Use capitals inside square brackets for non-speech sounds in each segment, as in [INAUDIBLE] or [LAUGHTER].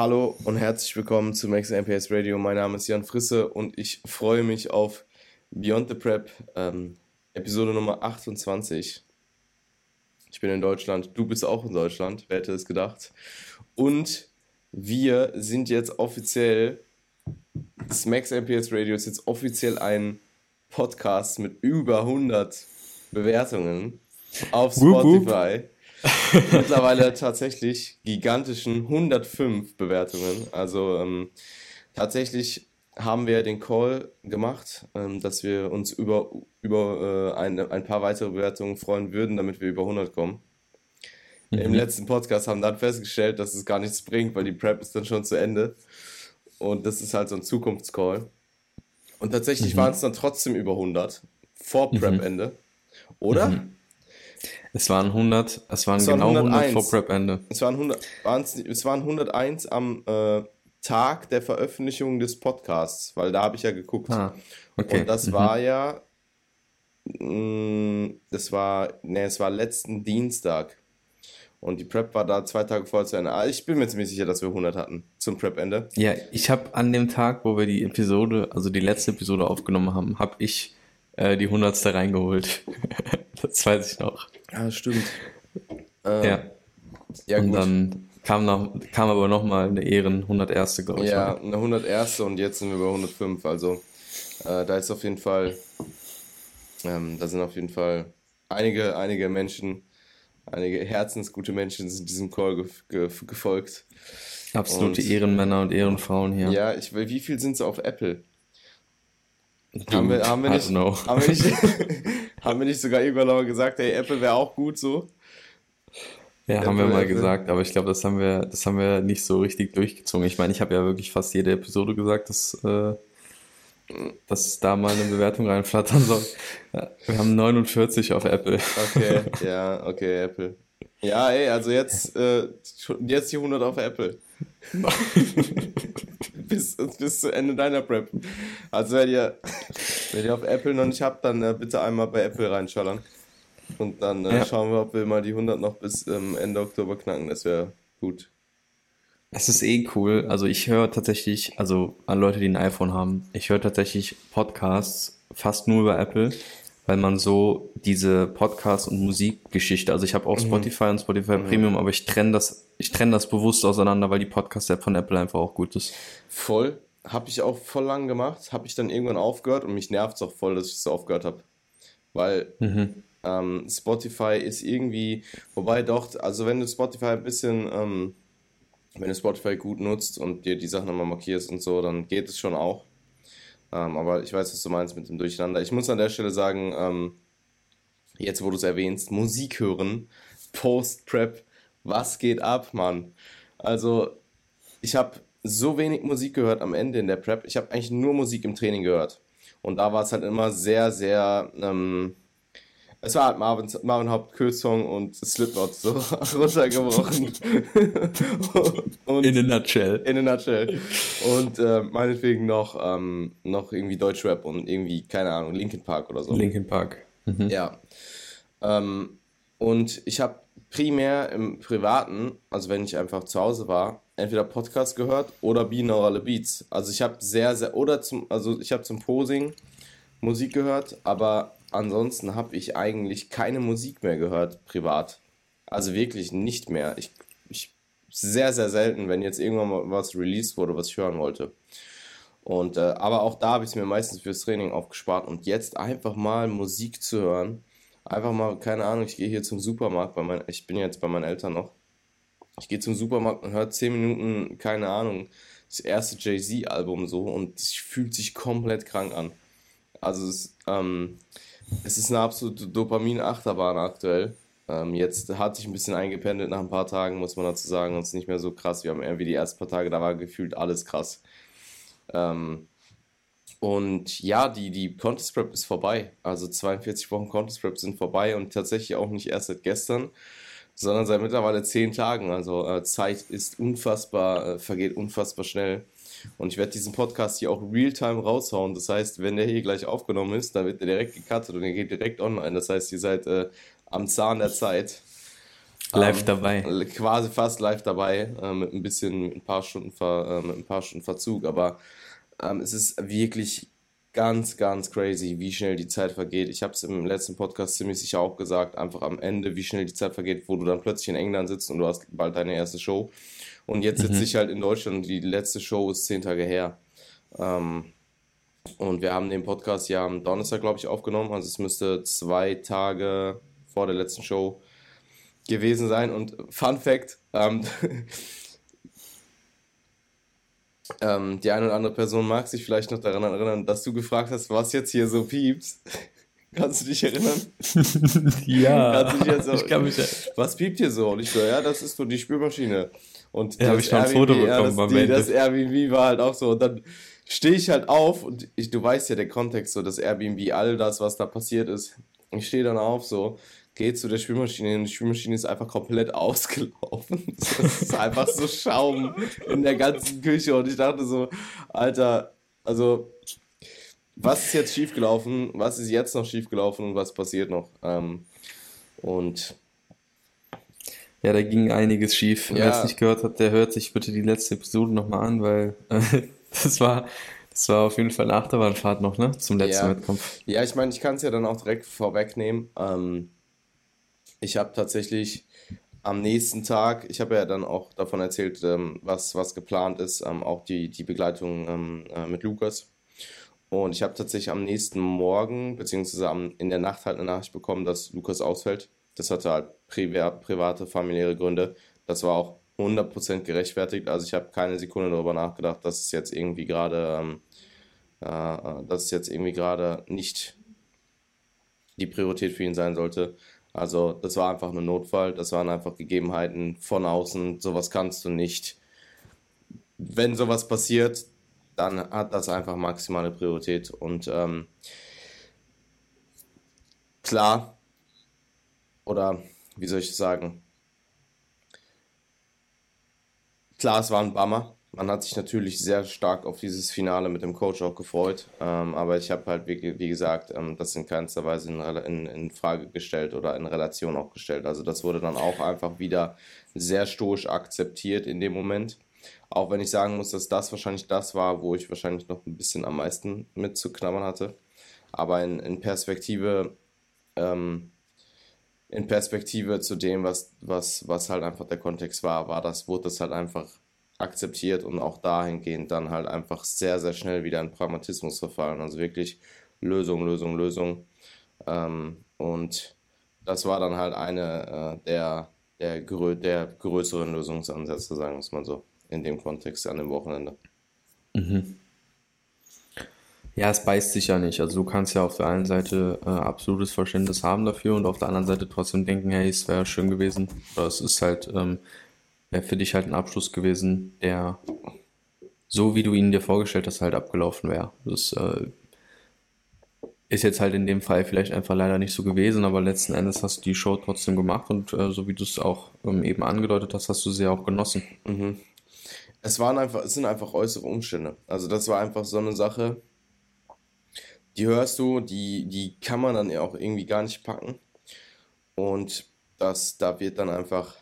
Hallo und herzlich willkommen zu Max MPS Radio. Mein Name ist Jan Frisse und ich freue mich auf Beyond the Prep, ähm, Episode Nummer 28. Ich bin in Deutschland, du bist auch in Deutschland, wer hätte es gedacht. Und wir sind jetzt offiziell, das Max MPS Radio ist jetzt offiziell ein Podcast mit über 100 Bewertungen auf Spotify. [LAUGHS] Mittlerweile tatsächlich gigantischen 105 Bewertungen. Also ähm, tatsächlich haben wir den Call gemacht, ähm, dass wir uns über, über äh, ein, ein paar weitere Bewertungen freuen würden, damit wir über 100 kommen. Mhm. Im letzten Podcast haben dann festgestellt, dass es gar nichts bringt, weil die Prep ist dann schon zu Ende. Und das ist halt so ein Zukunftscall. Und tatsächlich mhm. waren es dann trotzdem über 100 vor mhm. Prep-Ende. Oder? Mhm. Es waren 100, es waren, es waren genau 101. 100 vor Prep-Ende. Es waren 100, es waren 101 am äh, Tag der Veröffentlichung des Podcasts, weil da habe ich ja geguckt. Ah, okay. Und das mhm. war ja, mh, mm, das war, ne, es war letzten Dienstag. Und die Prep war da zwei Tage vorher zu Ende. Ah, ich bin mir ziemlich sicher, dass wir 100 hatten zum Prep-Ende. Ja, ich habe an dem Tag, wo wir die Episode, also die letzte Episode aufgenommen haben, habe ich äh, die 100. reingeholt. [LAUGHS] das weiß ich noch. Ja, stimmt. Äh, ja. ja. Und gut. dann kam, noch, kam aber nochmal eine Ehren 101. glaube ich. Ja, eine 101. und jetzt sind wir bei 105. Also äh, da ist auf jeden Fall, ähm, da sind auf jeden Fall einige, einige Menschen, einige herzensgute Menschen sind diesem Call ge ge gefolgt. Absolute und, Ehrenmänner und Ehrenfrauen hier. Ja, ich, wie viel sind es auf Apple? Dude, haben, wir, haben, wir nicht, haben, wir nicht, [LAUGHS] haben wir nicht sogar irgendwann noch gesagt, hey, Apple wäre auch gut so? Ja, Apple, haben wir mal Apple. gesagt, aber ich glaube, das haben wir, das haben wir nicht so richtig durchgezogen. Ich meine, ich habe ja wirklich fast jede Episode gesagt, dass, äh, dass da mal eine Bewertung reinflattern soll. Wir haben 49 auf Apple. Okay, [LAUGHS] ja, okay, Apple. Ja, ey, also jetzt, äh, jetzt die 100 auf Apple. [LAUGHS] bis, bis zu Ende deiner Prep. Also wenn ihr, wenn ihr auf Apple noch nicht habt, dann äh, bitte einmal bei Apple reinschallern. Und dann äh, ja. schauen wir, ob wir mal die 100 noch bis ähm, Ende Oktober knacken. Das wäre gut. Es ist eh cool. Also ich höre tatsächlich, also an Leute, die ein iPhone haben, ich höre tatsächlich Podcasts fast nur über Apple weil man so diese Podcast- und Musikgeschichte, also ich habe auch mhm. Spotify und Spotify mhm. Premium, aber ich trenne das, ich trenne das bewusst auseinander, weil die Podcast-App von Apple einfach auch gut ist. Voll. Habe ich auch voll lang gemacht, habe ich dann irgendwann aufgehört und mich nervt es auch voll, dass ich es so aufgehört habe. Weil mhm. ähm, Spotify ist irgendwie, wobei doch, also wenn du Spotify ein bisschen, ähm, wenn du Spotify gut nutzt und dir die Sachen nochmal markierst und so, dann geht es schon auch. Ähm, aber ich weiß, was du meinst mit dem Durcheinander. Ich muss an der Stelle sagen, ähm, jetzt wo du es erwähnst, Musik hören, Post-Prep, was geht ab, Mann? Also, ich habe so wenig Musik gehört am Ende in der Prep. Ich habe eigentlich nur Musik im Training gehört. Und da war es halt immer sehr, sehr ähm, es war halt Marvin, Marvin Haupt Kürzung und Slipknot so [LAUGHS] runtergebrochen. [LAUGHS] und, in a nutshell. In a nutshell. Und äh, meinetwegen noch, ähm, noch irgendwie Deutschrap und irgendwie, keine Ahnung, Linkin Park oder so. Linkin Park. Mhm. Ja. Ähm, und ich habe primär im Privaten, also wenn ich einfach zu Hause war, entweder Podcast gehört oder binaurale Beats. Also ich habe sehr, sehr, oder zum, also ich habe zum Posing Musik gehört, aber ansonsten habe ich eigentlich keine Musik mehr gehört, privat. Also wirklich nicht mehr. Ich, ich sehr, sehr selten, wenn jetzt irgendwann mal was released wurde, was ich hören wollte. Und, äh, aber auch da habe ich es mir meistens fürs Training aufgespart und jetzt einfach mal Musik zu hören. Einfach mal, keine Ahnung, ich gehe hier zum Supermarkt, bei mein, ich bin jetzt bei meinen Eltern noch. Ich gehe zum Supermarkt und höre 10 Minuten, keine Ahnung, das erste Jay-Z-Album so und es fühlt sich komplett krank an. Also es, ähm, es ist eine absolute Dopamin-Achterbahn aktuell. Ähm, jetzt hat sich ein bisschen eingependelt nach ein paar Tagen, muss man dazu sagen. Und es ist nicht mehr so krass. Wir haben irgendwie die ersten paar Tage, da war gefühlt alles krass. Ähm, und ja, die, die Contest Prep ist vorbei. Also 42 Wochen Contest Prep sind vorbei und tatsächlich auch nicht erst seit gestern, sondern seit mittlerweile 10 Tagen. Also äh, Zeit ist unfassbar, äh, vergeht unfassbar schnell. Und ich werde diesen Podcast hier auch real-time raushauen. Das heißt, wenn der hier gleich aufgenommen ist, dann wird der direkt gecuttet und er geht direkt online. Das heißt, ihr seid äh, am Zahn der Zeit. Live ähm, dabei. Quasi fast live dabei, äh, mit ein bisschen, mit ein paar Stunden, Ver, äh, mit ein paar Stunden Verzug, aber ähm, es ist wirklich ganz, ganz crazy, wie schnell die Zeit vergeht. Ich habe es im letzten Podcast ziemlich sicher auch gesagt, einfach am Ende, wie schnell die Zeit vergeht, wo du dann plötzlich in England sitzt und du hast bald deine erste Show. Und jetzt sitze mhm. ich halt in Deutschland und die letzte Show ist zehn Tage her. Ähm, und wir haben den Podcast ja am Donnerstag, glaube ich, aufgenommen. Also es müsste zwei Tage vor der letzten Show gewesen sein. Und Fun Fact, ähm, [LAUGHS] ähm, die eine oder andere Person mag sich vielleicht noch daran erinnern, dass du gefragt hast, was jetzt hier so pieps. [LAUGHS] Kannst du dich erinnern? [LAUGHS] ja. Dich so, ich kann mich erinnern. Was piept hier so? Und ich so, ja, das ist so die Spülmaschine. Und ja, habe ich noch ein Foto bekommen ja, das, die, das Airbnb war halt auch so. Und dann stehe ich halt auf und ich, du weißt ja der Kontext, so das Airbnb, all das, was da passiert ist. Ich stehe dann auf, so, gehe zu der Spülmaschine und die Spülmaschine ist einfach komplett [LAUGHS] ausgelaufen. Das ist einfach so Schaum in der ganzen Küche und ich dachte so, Alter, also was ist jetzt schiefgelaufen? Was ist jetzt noch schiefgelaufen und was passiert noch? Ähm, und ja, da ging einiges schief. Ja. Wer es nicht gehört hat, der hört sich bitte die letzte Episode nochmal an, weil äh, [LAUGHS] das war, das war auf jeden Fall eine Achterbahnfahrt noch, ne? Zum letzten ja. Wettkampf. Ja, ich meine, ich kann es ja dann auch direkt vorwegnehmen. Ähm, ich habe tatsächlich am nächsten Tag, ich habe ja dann auch davon erzählt, ähm, was, was geplant ist, ähm, auch die, die Begleitung ähm, äh, mit Lukas. Und ich habe tatsächlich am nächsten Morgen, beziehungsweise am, in der Nacht halt eine Nachricht bekommen, dass Lukas ausfällt. Das hatte halt privat, private, familiäre Gründe. Das war auch 100% gerechtfertigt. Also ich habe keine Sekunde darüber nachgedacht, dass es jetzt irgendwie gerade, ähm, äh, dass es jetzt irgendwie gerade nicht die Priorität für ihn sein sollte. Also das war einfach ein Notfall, das waren einfach Gegebenheiten von außen, sowas kannst du nicht. Wenn sowas passiert, dann hat das einfach maximale Priorität. Und ähm, klar, oder wie soll ich sagen, Klar, es war ein Bummer. Man hat sich natürlich sehr stark auf dieses Finale mit dem Coach auch gefreut. Ähm, aber ich habe halt, wie, wie gesagt, ähm, das in keinster Weise in, in, in, Frage gestellt oder in Relation auch gestellt. Also das wurde dann auch einfach wieder sehr stoisch akzeptiert in dem Moment. Auch wenn ich sagen muss, dass das wahrscheinlich das war, wo ich wahrscheinlich noch ein bisschen am meisten mit zu knabbern hatte. Aber in, in Perspektive ähm, in Perspektive zu dem, was, was, was halt einfach der Kontext war, war das, wurde das halt einfach akzeptiert und auch dahingehend dann halt einfach sehr, sehr schnell wieder in Pragmatismus verfallen. Also wirklich Lösung, Lösung, Lösung. Ähm, und das war dann halt eine äh, der, der, grö der größeren Lösungsansätze, sagen wir es mal so, in dem Kontext an dem Wochenende. Mhm. Ja, es beißt sich ja nicht. Also du kannst ja auf der einen Seite äh, absolutes Verständnis haben dafür und auf der anderen Seite trotzdem denken, hey, es wäre schön gewesen. Oder es ist halt, ähm, für dich halt ein Abschluss gewesen, der so wie du ihn dir vorgestellt hast, halt abgelaufen wäre. Das äh, ist jetzt halt in dem Fall vielleicht einfach leider nicht so gewesen, aber letzten Endes hast du die Show trotzdem gemacht und äh, so wie du es auch ähm, eben angedeutet hast, hast du sie auch genossen. Mhm. Es waren einfach, es sind einfach äußere Umstände. Also das war einfach so eine Sache die hörst du, die, die kann man dann auch irgendwie gar nicht packen. Und das, da wird dann einfach,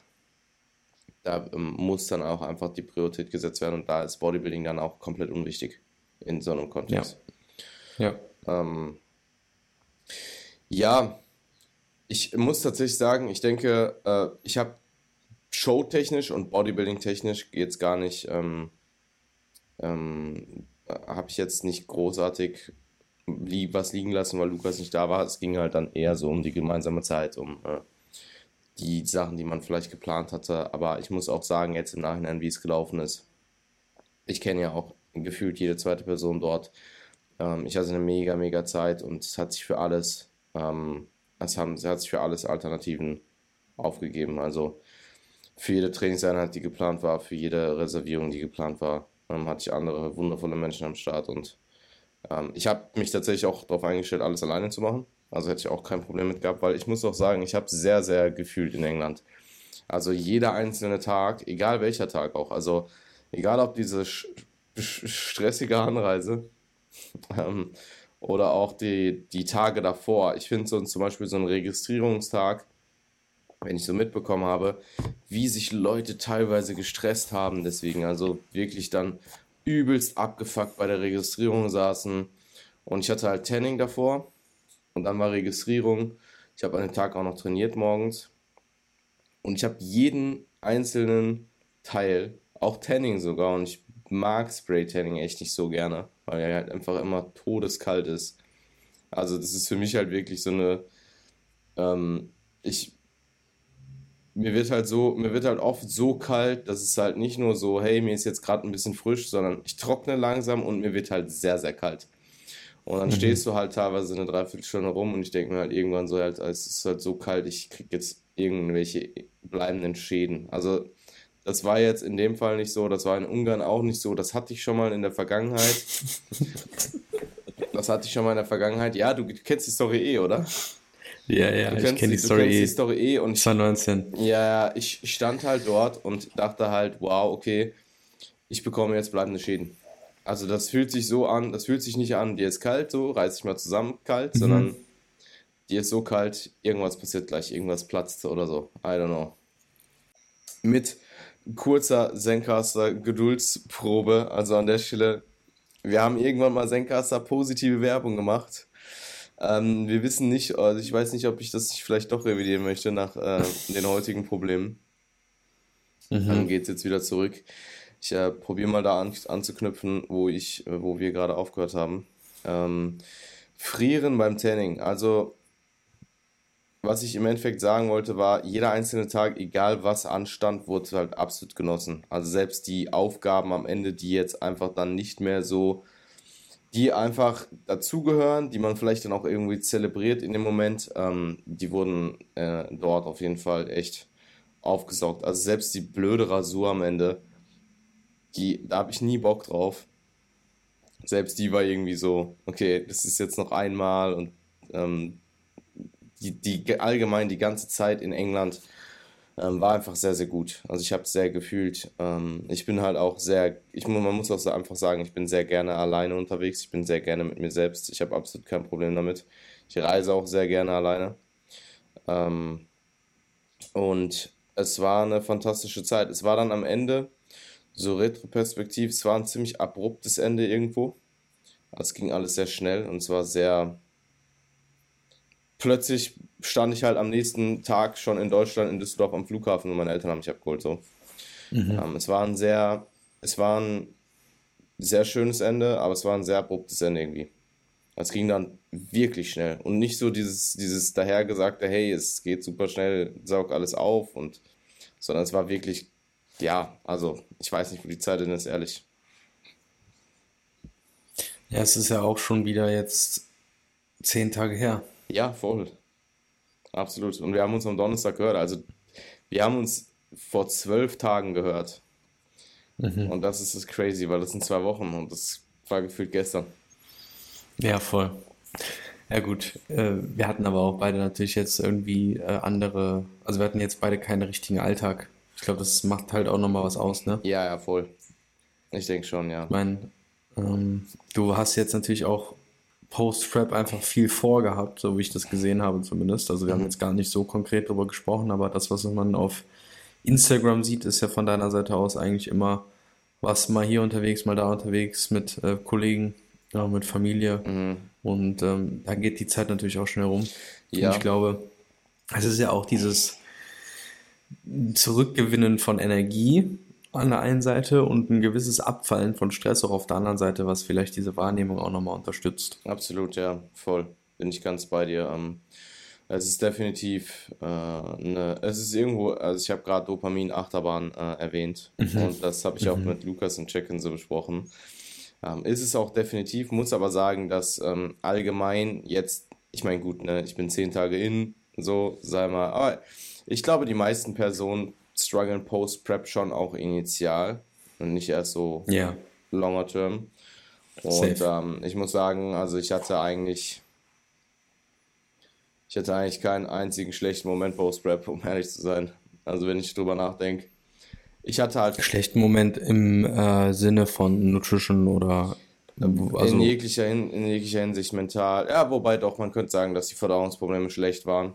da ähm, muss dann auch einfach die Priorität gesetzt werden und da ist Bodybuilding dann auch komplett unwichtig in so einem Kontext. Ja. Ja, ähm, ja ich muss tatsächlich sagen, ich denke, äh, ich habe showtechnisch und bodybuilding-technisch jetzt gar nicht, ähm, ähm, habe ich jetzt nicht großartig was liegen lassen, weil Lukas nicht da war. Es ging halt dann eher so um die gemeinsame Zeit, um äh, die Sachen, die man vielleicht geplant hatte. Aber ich muss auch sagen, jetzt im Nachhinein, wie es gelaufen ist. Ich kenne ja auch gefühlt jede zweite Person dort. Ähm, ich hatte eine mega, mega Zeit und es hat sich für alles, ähm, es, haben, es hat sich für alles Alternativen aufgegeben. Also für jede Trainingseinheit, die geplant war, für jede Reservierung, die geplant war, ähm, hatte ich andere wundervolle Menschen am Start und ähm, ich habe mich tatsächlich auch darauf eingestellt, alles alleine zu machen. Also hätte ich auch kein Problem mit gehabt, weil ich muss auch sagen, ich habe sehr, sehr gefühlt in England. Also jeder einzelne Tag, egal welcher Tag auch, also egal ob diese stressige Anreise [LAUGHS] ähm, oder auch die, die Tage davor. Ich finde so zum Beispiel so ein Registrierungstag wenn ich so mitbekommen habe, wie sich Leute teilweise gestresst haben, deswegen also wirklich dann übelst abgefuckt bei der Registrierung saßen. Und ich hatte halt Tanning davor und dann war Registrierung. Ich habe an dem Tag auch noch trainiert morgens. Und ich habe jeden einzelnen Teil, auch Tanning sogar, und ich mag Spray Tanning echt nicht so gerne, weil er halt einfach immer todeskalt ist. Also das ist für mich halt wirklich so eine, ähm, ich, mir wird halt so, mir wird halt oft so kalt, dass es halt nicht nur so, hey, mir ist jetzt gerade ein bisschen frisch, sondern ich trockne langsam und mir wird halt sehr, sehr kalt. Und dann mhm. stehst du halt teilweise eine Dreiviertelstunde rum und ich denke mir halt irgendwann so, halt, es ist halt so kalt, ich krieg jetzt irgendwelche bleibenden Schäden. Also das war jetzt in dem Fall nicht so, das war in Ungarn auch nicht so, das hatte ich schon mal in der Vergangenheit. [LAUGHS] das hatte ich schon mal in der Vergangenheit. Ja, du kennst die Story eh, oder? Ja, ja, ich kenne die, Story, eh. die Story eh. Und 2019. Ja, ich stand halt dort und dachte halt, wow, okay, ich bekomme jetzt bleibende Schäden. Also das fühlt sich so an, das fühlt sich nicht an, dir ist kalt, so, reiß dich mal zusammen, kalt, mhm. sondern dir ist so kalt, irgendwas passiert gleich, irgendwas platzt oder so. I don't know. Mit kurzer Zencaster Geduldsprobe, also an der Stelle, wir haben irgendwann mal Zencaster positive Werbung gemacht. Ähm, wir wissen nicht, also ich weiß nicht, ob ich das vielleicht doch revidieren möchte nach äh, den heutigen Problemen. Mhm. Dann geht es jetzt wieder zurück. Ich äh, probiere mal da an, anzuknüpfen, wo ich, äh, wo wir gerade aufgehört haben. Ähm, frieren beim Tanning. Also, was ich im Endeffekt sagen wollte, war, jeder einzelne Tag, egal was anstand, wurde halt absolut genossen. Also selbst die Aufgaben am Ende, die jetzt einfach dann nicht mehr so die einfach dazugehören, die man vielleicht dann auch irgendwie zelebriert in dem Moment, ähm, die wurden äh, dort auf jeden Fall echt aufgesaugt. Also selbst die blöde Rasur am Ende, die, da habe ich nie Bock drauf. Selbst die war irgendwie so, okay, das ist jetzt noch einmal und ähm, die, die allgemein die ganze Zeit in England ähm, war einfach sehr, sehr gut. Also ich habe es sehr gefühlt. Ähm, ich bin halt auch sehr, ich, man muss auch so einfach sagen, ich bin sehr gerne alleine unterwegs. Ich bin sehr gerne mit mir selbst. Ich habe absolut kein Problem damit. Ich reise auch sehr gerne alleine. Ähm, und es war eine fantastische Zeit. Es war dann am Ende so retroperspektiv, es war ein ziemlich abruptes Ende irgendwo. Also es ging alles sehr schnell und es war sehr plötzlich stand ich halt am nächsten Tag schon in Deutschland, in Düsseldorf am Flughafen und meine Eltern haben mich abgeholt. So. Mhm. Ähm, es war ein sehr, es war ein sehr schönes Ende, aber es war ein sehr abruptes Ende irgendwie. Es ging dann wirklich schnell und nicht so dieses, dieses dahergesagte, hey, es geht super schnell, saug alles auf und, sondern es war wirklich, ja, also ich weiß nicht, wo die Zeit denn ist, ehrlich. Ja, es ist ja auch schon wieder jetzt zehn Tage her. Ja, voll. Absolut. Und wir haben uns am Donnerstag gehört. Also wir haben uns vor zwölf Tagen gehört. Mhm. Und das ist das crazy, weil das sind zwei Wochen und das war gefühlt gestern. Ja, voll. Ja gut, äh, wir hatten aber auch beide natürlich jetzt irgendwie äh, andere, also wir hatten jetzt beide keinen richtigen Alltag. Ich glaube, das macht halt auch nochmal was aus, ne? Ja, ja, voll. Ich denke schon, ja. Ich meine, ähm, du hast jetzt natürlich auch Post-Rap einfach viel vorgehabt, so wie ich das gesehen habe zumindest. Also wir mhm. haben jetzt gar nicht so konkret darüber gesprochen, aber das, was man auf Instagram sieht, ist ja von deiner Seite aus eigentlich immer was mal hier unterwegs, mal da unterwegs mit äh, Kollegen, ja, mit Familie. Mhm. Und ähm, da geht die Zeit natürlich auch schnell rum. Ja. Und ich glaube, es ist ja auch dieses Zurückgewinnen von Energie, an der einen Seite und ein gewisses Abfallen von Stress auch auf der anderen Seite, was vielleicht diese Wahrnehmung auch nochmal unterstützt. Absolut, ja, voll. Bin ich ganz bei dir. Ähm, es ist definitiv äh, eine, es ist irgendwo, also ich habe gerade Dopamin-Achterbahn äh, erwähnt mhm. und das habe ich mhm. auch mit Lukas und Check-in so besprochen. Ähm, ist es auch definitiv, muss aber sagen, dass ähm, allgemein jetzt, ich meine, gut, ne, ich bin zehn Tage in, so, sei mal, aber ich glaube, die meisten Personen strugglen Post-Prep schon auch initial und nicht erst so yeah. longer term. Und ähm, ich muss sagen, also ich hatte eigentlich, ich hatte eigentlich keinen einzigen schlechten Moment Post-Prep, um [LAUGHS] ehrlich zu sein. Also wenn ich drüber nachdenke. Ich hatte halt. Schlechten Moment im äh, Sinne von Nutrition oder. Also in, jeglicher in jeglicher Hinsicht mental. Ja, wobei doch, man könnte sagen, dass die Verdauungsprobleme schlecht waren.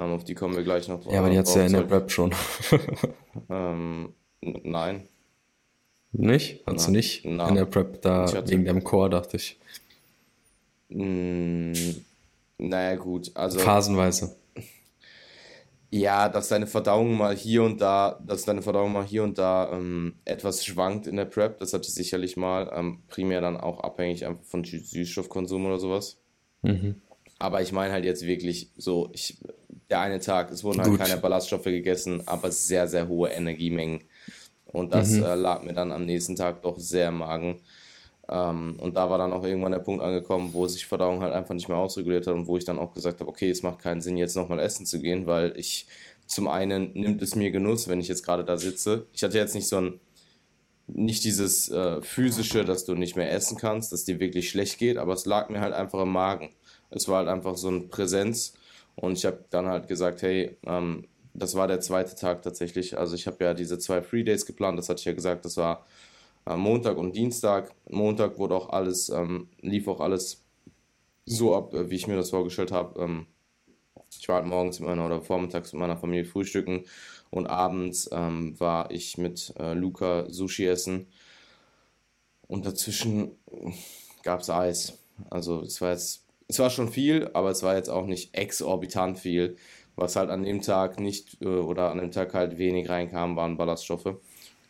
Ähm, auf die kommen wir gleich noch. Ja, aber die hat ja in der Prep schon. [LAUGHS] ähm, nein. Nicht? Hast du nicht na. in der Prep da wegen deinem Core, dachte ich. Mm, naja, gut. Also, Phasenweise. Ja, dass deine Verdauung mal hier und da, dass deine Verdauung mal hier und da ähm, etwas schwankt in der Prep, das hatte ich sicherlich mal. Ähm, primär dann auch abhängig einfach von Süßstoffkonsum oder sowas. Mhm. Aber ich meine halt jetzt wirklich so, ich, der eine Tag, es wurden halt Gut. keine Ballaststoffe gegessen, aber sehr, sehr hohe Energiemengen. Und das mhm. äh, lag mir dann am nächsten Tag doch sehr im Magen. Ähm, und da war dann auch irgendwann der Punkt angekommen, wo sich Verdauung halt einfach nicht mehr ausreguliert hat und wo ich dann auch gesagt habe, okay, es macht keinen Sinn, jetzt nochmal essen zu gehen, weil ich zum einen nimmt es mir Genuss, wenn ich jetzt gerade da sitze. Ich hatte jetzt nicht so ein, nicht dieses äh, physische, dass du nicht mehr essen kannst, dass dir wirklich schlecht geht, aber es lag mir halt einfach im Magen. Es war halt einfach so eine Präsenz und ich habe dann halt gesagt, hey, ähm, das war der zweite Tag tatsächlich. Also ich habe ja diese zwei Free Days geplant, das hatte ich ja gesagt, das war äh, Montag und Dienstag. Montag wurde auch alles, ähm, lief auch alles so ab, äh, wie ich mir das vorgestellt habe. Ähm, ich war halt morgens mit meiner oder vormittags mit meiner Familie frühstücken und abends ähm, war ich mit äh, Luca Sushi essen. Und dazwischen gab es Eis. Also es war jetzt, es war schon viel, aber es war jetzt auch nicht exorbitant viel. Was halt an dem Tag nicht äh, oder an dem Tag halt wenig reinkam, waren Ballaststoffe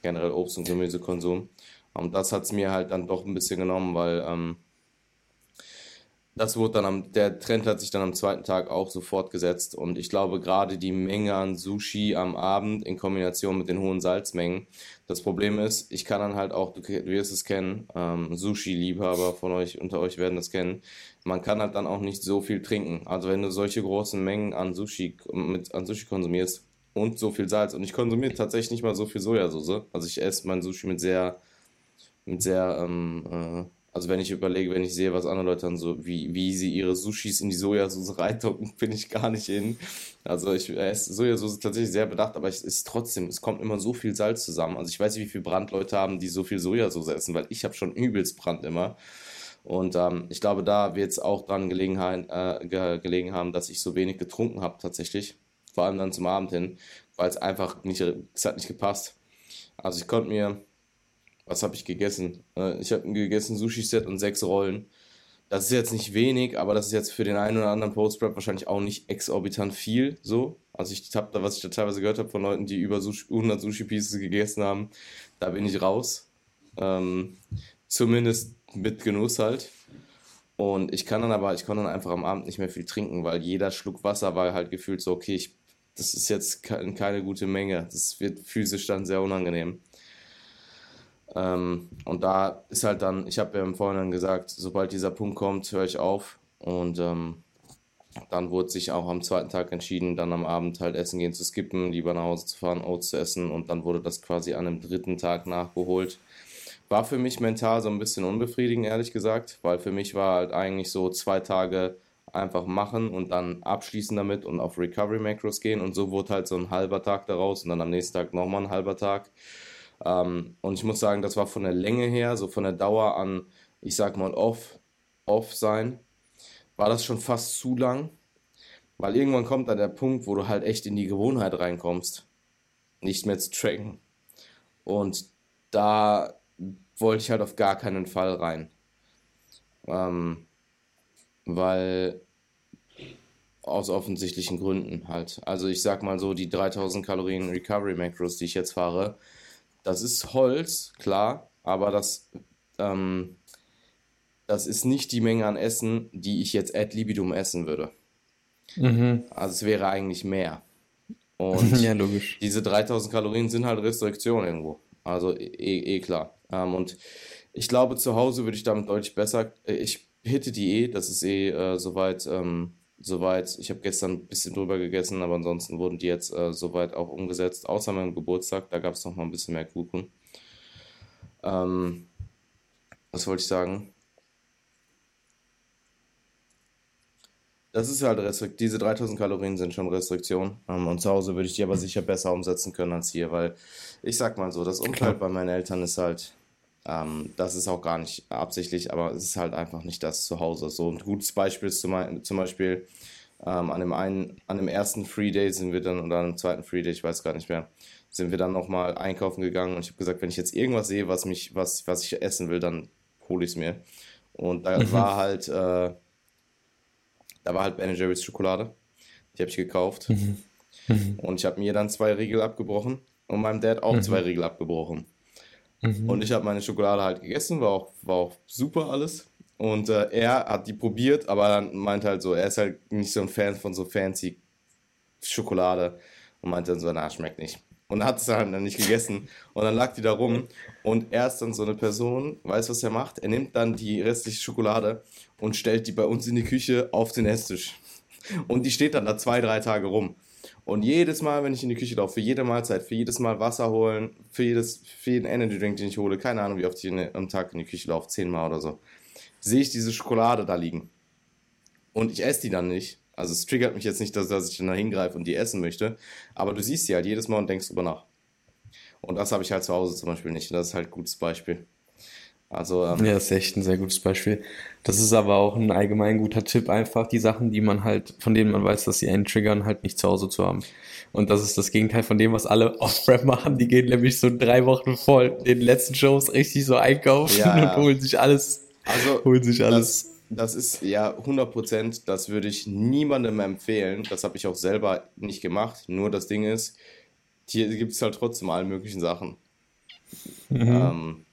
generell Obst- und Gemüsekonsum. Und das hat es mir halt dann doch ein bisschen genommen, weil ähm, das wurde dann am, der Trend hat sich dann am zweiten Tag auch so fortgesetzt und ich glaube gerade die Menge an Sushi am Abend in Kombination mit den hohen Salzmengen. Das Problem ist, ich kann dann halt auch, du, du wirst es kennen, ähm, Sushi-Liebhaber von euch, unter euch werden das kennen, man kann halt dann auch nicht so viel trinken. Also wenn du solche großen Mengen an Sushi, mit, an Sushi konsumierst, und so viel Salz. Und ich konsumiere tatsächlich nicht mal so viel Sojasauce. Also ich esse mein Sushi mit sehr, mit sehr, ähm, äh, also wenn ich überlege, wenn ich sehe, was andere Leute dann so, wie, wie sie ihre Sushis in die Sojasauce reintocken, [LAUGHS] bin ich gar nicht hin. Also ich esse Sojasauce tatsächlich sehr bedacht, aber es ist trotzdem, es kommt immer so viel Salz zusammen. Also ich weiß nicht, wie viele Brandleute haben, die so viel Sojasauce essen, weil ich habe schon übelst Brand immer. Und ähm, ich glaube, da wird es auch dran gelegen, äh, gelegen haben, dass ich so wenig getrunken habe tatsächlich vor allem dann zum Abend hin, weil es einfach nicht, es hat nicht gepasst. Also ich konnte mir, was habe ich gegessen? Äh, ich habe gegessen Sushi-Set und sechs Rollen. Das ist jetzt nicht wenig, aber das ist jetzt für den einen oder anderen Post-Prep wahrscheinlich auch nicht exorbitant viel, so. Also ich habe da, was ich da teilweise gehört habe von Leuten, die über 100 Sushi-Pieces gegessen haben, da bin ich raus. Ähm, zumindest mit Genuss halt. Und ich kann dann aber, ich konnte dann einfach am Abend nicht mehr viel trinken, weil jeder Schluck Wasser war halt gefühlt so, okay, ich das ist jetzt keine gute Menge. Das wird physisch dann sehr unangenehm. Ähm, und da ist halt dann, ich habe ja im Vorhinein gesagt, sobald dieser Punkt kommt, höre ich auf. Und ähm, dann wurde sich auch am zweiten Tag entschieden, dann am Abend halt essen gehen zu skippen, lieber nach Hause zu fahren, Oats zu essen. Und dann wurde das quasi an einem dritten Tag nachgeholt. War für mich mental so ein bisschen unbefriedigend, ehrlich gesagt, weil für mich war halt eigentlich so zwei Tage einfach machen und dann abschließen damit und auf Recovery Macros gehen. Und so wurde halt so ein halber Tag daraus und dann am nächsten Tag nochmal ein halber Tag. Ähm, und ich muss sagen, das war von der Länge her, so von der Dauer an, ich sag mal, off, off sein, war das schon fast zu lang. Weil irgendwann kommt dann der Punkt, wo du halt echt in die Gewohnheit reinkommst, nicht mehr zu tracken. Und da wollte ich halt auf gar keinen Fall rein. Ähm, weil aus offensichtlichen Gründen halt. Also ich sag mal so, die 3000 Kalorien Recovery Macros, die ich jetzt fahre, das ist Holz, klar, aber das, ähm, das ist nicht die Menge an Essen, die ich jetzt ad libidum essen würde. Mhm. Also es wäre eigentlich mehr. [LAUGHS] Und ja, logisch. diese 3000 Kalorien sind halt Restriktion irgendwo. Also eh, eh klar. Ähm, und ich glaube, zu Hause würde ich damit deutlich besser. Äh, ich hitte die eh, das ist eh äh, soweit, ähm, soweit. Ich habe gestern ein bisschen drüber gegessen, aber ansonsten wurden die jetzt äh, soweit auch umgesetzt, außer meinem Geburtstag, da gab es noch mal ein bisschen mehr Kuchen. Ähm, was wollte ich sagen? Das ist halt Restrikt. Diese 3000 Kalorien sind schon Restriktion. Ähm, und zu Hause würde ich die aber sicher besser umsetzen können als hier, weil ich sag mal so, das Umfeld bei meinen Eltern ist halt ähm, das ist auch gar nicht absichtlich, aber es ist halt einfach nicht das Zuhause. So ein gutes Beispiel ist zum, zum Beispiel, Ähm, an, dem einen, an dem ersten Free Day sind wir dann, oder an dem zweiten Free Day, ich weiß gar nicht mehr, sind wir dann nochmal einkaufen gegangen und ich habe gesagt, wenn ich jetzt irgendwas sehe, was mich, was, was ich essen will, dann hole ich es mir. Und da mhm. war halt, äh, da war halt Ben Jerry's Schokolade. Die habe ich gekauft. Mhm. Mhm. Und ich habe mir dann zwei Riegel abgebrochen und meinem Dad auch mhm. zwei Riegel abgebrochen. Mhm. Und ich habe meine Schokolade halt gegessen, war auch, war auch super alles. Und äh, er hat die probiert, aber dann meinte halt so, er ist halt nicht so ein Fan von so fancy Schokolade und meinte dann so, na, schmeckt nicht. Und hat es dann nicht gegessen. Und dann lag die da rum. Und er ist dann so eine Person, weiß, was er macht. Er nimmt dann die restliche Schokolade und stellt die bei uns in die Küche auf den Esstisch. Und die steht dann da zwei, drei Tage rum. Und jedes Mal, wenn ich in die Küche laufe, für jede Mahlzeit, für jedes Mal Wasser holen, für, jedes, für jeden Energy Drink, den ich hole, keine Ahnung, wie oft ich am Tag in die Küche laufe, zehnmal oder so, sehe ich diese Schokolade da liegen. Und ich esse die dann nicht. Also es triggert mich jetzt nicht, dass, dass ich dann da hingreife und die essen möchte. Aber du siehst sie halt jedes Mal und denkst drüber nach. Und das habe ich halt zu Hause zum Beispiel nicht. Das ist halt ein gutes Beispiel. Also, ähm, ja, das ist echt ein sehr gutes Beispiel. Das ist aber auch ein allgemein guter Tipp, einfach die Sachen, die man halt, von denen man weiß, dass sie einen triggern, halt nicht zu Hause zu haben. Und das ist das Gegenteil von dem, was alle [LAUGHS] Off-Rap machen. Die gehen nämlich so drei Wochen voll den letzten Shows richtig so einkaufen ja, und holen sich alles. Also, holen sich alles. Das, das ist ja 100 Prozent, das würde ich niemandem empfehlen. Das habe ich auch selber nicht gemacht. Nur das Ding ist, hier gibt es halt trotzdem alle möglichen Sachen. Mhm. Ähm,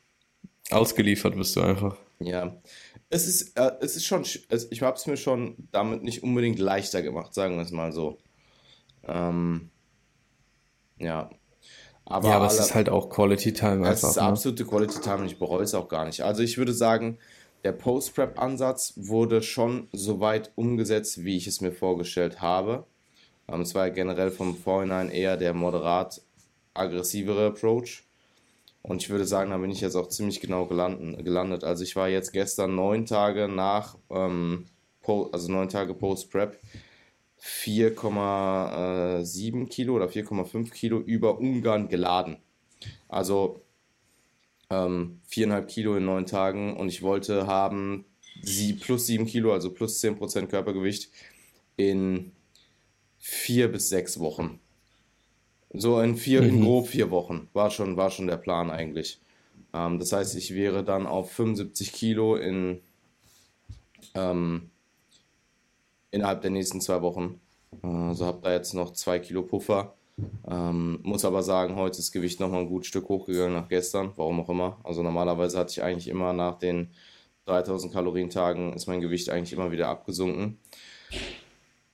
Ausgeliefert bist du einfach. Ja. Es ist, äh, es ist schon, es, ich habe es mir schon damit nicht unbedingt leichter gemacht, sagen wir es mal so. Ähm, ja. Aber, ja, aber es ist halt auch Quality Time einfach. Es ist ne? absolute Quality Time und ich bereue es auch gar nicht. Also ich würde sagen, der Post-Prep-Ansatz wurde schon so weit umgesetzt, wie ich es mir vorgestellt habe. Ähm, es war generell vom Vorhinein eher der moderat aggressivere Approach. Und ich würde sagen, da bin ich jetzt auch ziemlich genau gelandet. Also ich war jetzt gestern neun Tage nach, ähm, also neun Tage Post-Prep, 4,7 Kilo oder 4,5 Kilo über Ungarn geladen. Also ähm, 4,5 Kilo in neun Tagen und ich wollte haben sie plus 7 Kilo, also plus 10% Körpergewicht in vier bis sechs Wochen. So in vier, mhm. in grob vier Wochen war schon, war schon der Plan eigentlich. Ähm, das heißt, ich wäre dann auf 75 Kilo in, ähm, innerhalb der nächsten zwei Wochen. Also habe da jetzt noch zwei Kilo Puffer. Ähm, muss aber sagen, heute ist das Gewicht nochmal ein gutes Stück hochgegangen nach gestern, warum auch immer. Also normalerweise hatte ich eigentlich immer nach den 3000 Kalorien Tagen ist mein Gewicht eigentlich immer wieder abgesunken.